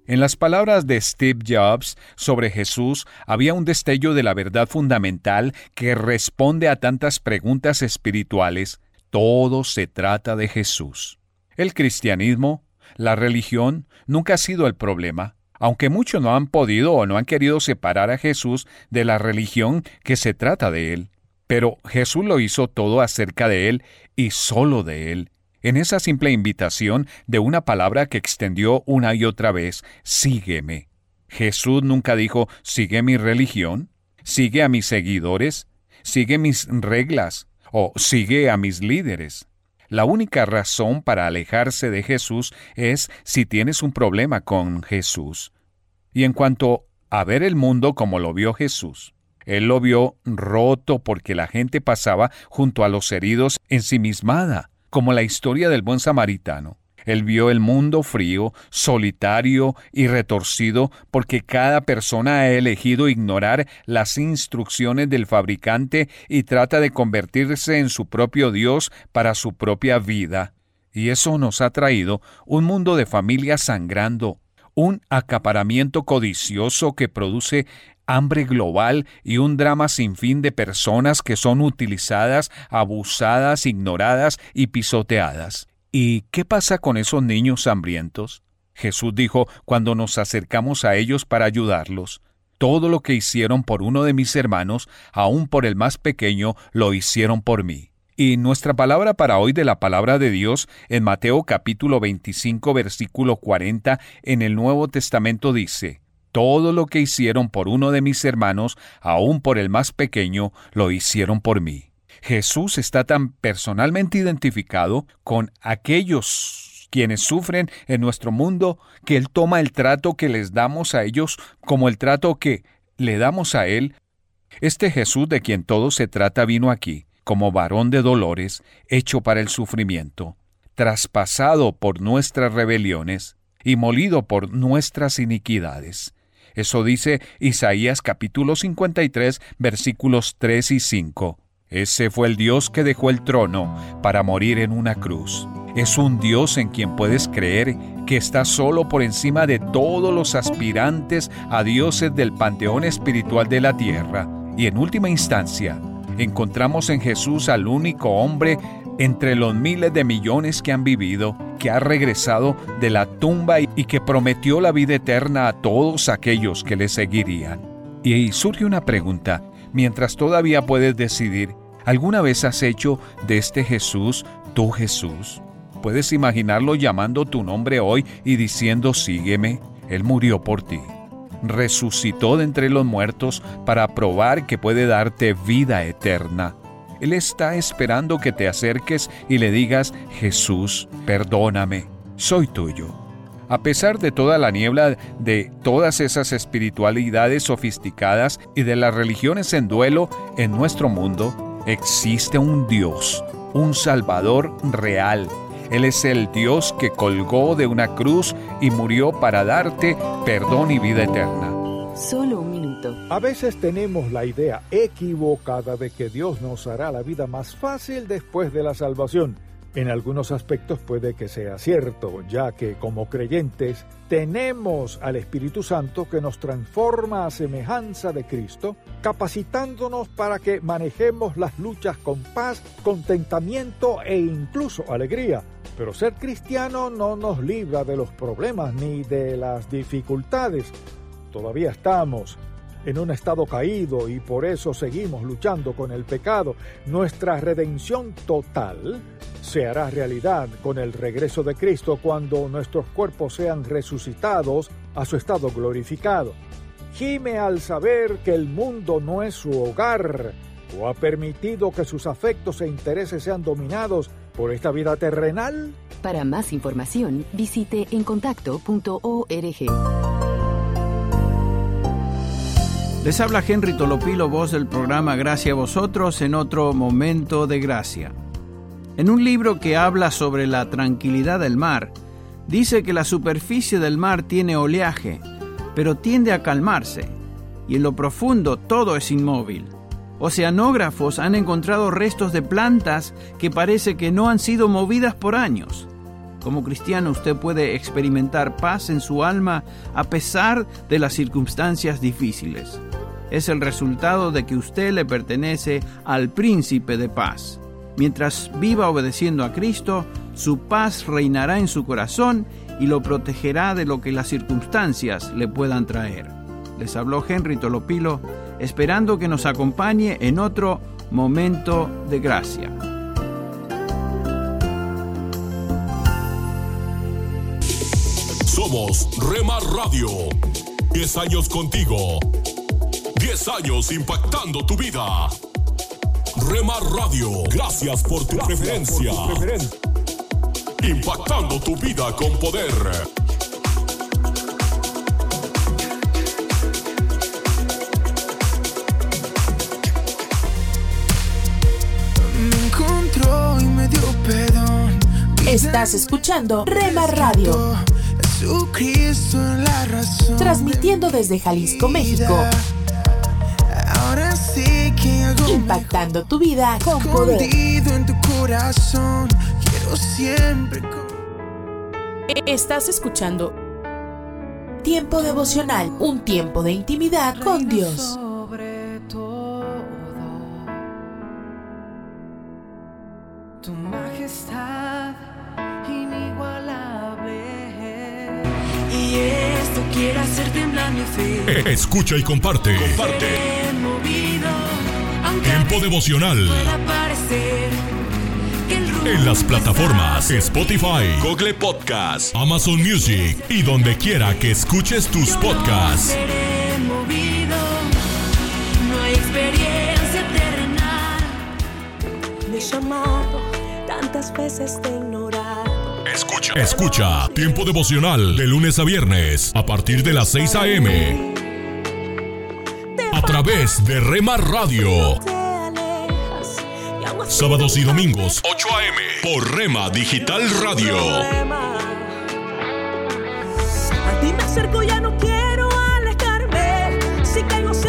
En las palabras de Steve Jobs sobre Jesús había un destello de la verdad fundamental que responde a tantas preguntas espirituales. Todo se trata de Jesús. El cristianismo, la religión, nunca ha sido el problema, aunque muchos no han podido o no han querido separar a Jesús de la religión que se trata de él. Pero Jesús lo hizo todo acerca de él y solo de él en esa simple invitación de una palabra que extendió una y otra vez, sígueme. Jesús nunca dijo, sigue mi religión, sigue a mis seguidores, sigue mis reglas o sigue a mis líderes. La única razón para alejarse de Jesús es si tienes un problema con Jesús. Y en cuanto a ver el mundo como lo vio Jesús, él lo vio roto porque la gente pasaba junto a los heridos ensimismada, como la historia del buen samaritano. Él vio el mundo frío, solitario y retorcido porque cada persona ha elegido ignorar las instrucciones del fabricante y trata de convertirse en su propio Dios para su propia vida. Y eso nos ha traído un mundo de familias sangrando, un acaparamiento codicioso que produce hambre global y un drama sin fin de personas que son utilizadas, abusadas, ignoradas y pisoteadas. ¿Y qué pasa con esos niños hambrientos? Jesús dijo cuando nos acercamos a ellos para ayudarlos. Todo lo que hicieron por uno de mis hermanos, aun por el más pequeño, lo hicieron por mí. Y nuestra palabra para hoy de la palabra de Dios en Mateo capítulo 25 versículo 40 en el Nuevo Testamento dice, todo lo que hicieron por uno de mis hermanos, aun por el más pequeño, lo hicieron por mí. Jesús está tan personalmente identificado con aquellos quienes sufren en nuestro mundo que Él toma el trato que les damos a ellos como el trato que le damos a Él. Este Jesús de quien todo se trata vino aquí, como varón de dolores, hecho para el sufrimiento, traspasado por nuestras rebeliones y molido por nuestras iniquidades. Eso dice Isaías capítulo 53 versículos 3 y 5. Ese fue el Dios que dejó el trono para morir en una cruz. Es un Dios en quien puedes creer que está solo por encima de todos los aspirantes a dioses del panteón espiritual de la tierra. Y en última instancia, encontramos en Jesús al único hombre entre los miles de millones que han vivido, que ha regresado de la tumba y que prometió la vida eterna a todos aquellos que le seguirían. Y surge una pregunta, mientras todavía puedes decidir, ¿alguna vez has hecho de este Jesús tu Jesús? ¿Puedes imaginarlo llamando tu nombre hoy y diciendo, sígueme? Él murió por ti. Resucitó de entre los muertos para probar que puede darte vida eterna. Él está esperando que te acerques y le digas, Jesús, perdóname. soy tuyo. A pesar de toda la niebla de todas esas espiritualidades sofisticadas y de las religiones en duelo en nuestro mundo, existe un Dios, un Salvador real. Él es el Dios que colgó de una cruz y murió para darte perdón y vida eterna. A veces tenemos la idea equivocada de que Dios nos hará la vida más fácil después de la salvación. En algunos aspectos puede que sea cierto, ya que como creyentes tenemos al Espíritu Santo que nos transforma a semejanza de Cristo, capacitándonos para que manejemos las luchas con paz, contentamiento e incluso alegría. Pero ser cristiano no nos libra de los problemas ni de las dificultades, Todavía estamos en un estado caído y por eso seguimos luchando con el pecado. Nuestra redención total se hará realidad con el regreso de Cristo cuando nuestros cuerpos sean resucitados a su estado glorificado. Gime al saber que el mundo no es su hogar o ha permitido que sus afectos e intereses sean dominados por esta vida terrenal. Para más información, visite encontacto.org. Les habla Henry Tolopilo, voz del programa Gracia a vosotros en otro momento de gracia. En un libro que habla sobre la tranquilidad del mar, dice que la superficie del mar tiene oleaje, pero tiende a calmarse, y en lo profundo todo es inmóvil. Oceanógrafos han encontrado restos de plantas que parece que no han sido movidas por años. Como cristiano usted puede experimentar paz en su alma a pesar de las circunstancias difíciles. Es el resultado de que usted le pertenece al príncipe de paz. Mientras viva obedeciendo a Cristo, su paz reinará en su corazón y lo protegerá de lo que las circunstancias le puedan traer. Les habló Henry Tolopilo, esperando que nos acompañe en otro momento de gracia. Somos Remar Radio. 10 años contigo. 10 años impactando tu vida. Remar Radio, gracias por tu preferencia. Impactando tu vida con poder. Me encontró y me dio perdón. Estás escuchando Rema Radio. Jesucristo en la razón. Transmitiendo desde Jalisco, México. Impactando tu vida con poder. escondido en tu corazón. Quiero siempre. Estás escuchando Tiempo devocional, un tiempo de intimidad con Dios. Sobre todo, tu majestad inigualable. Y esto quiere hacer temblar mi fe. Escucha y comparte. Comparte. Tiempo devocional. En las plataformas Spotify, Google Podcast, Amazon Music y donde quiera que escuches tus podcasts. seré movido. No hay experiencia terrenal. Me he llamado tantas veces te he ignorado. Escucha. Escucha Tiempo devocional de lunes a viernes a partir de las 6 a.m. Través de Remar Radio. Sábados y domingos 8 a.m. por Rema Digital Radio. A ti me acerco, ya no quiero alejarme. Si caigo, sé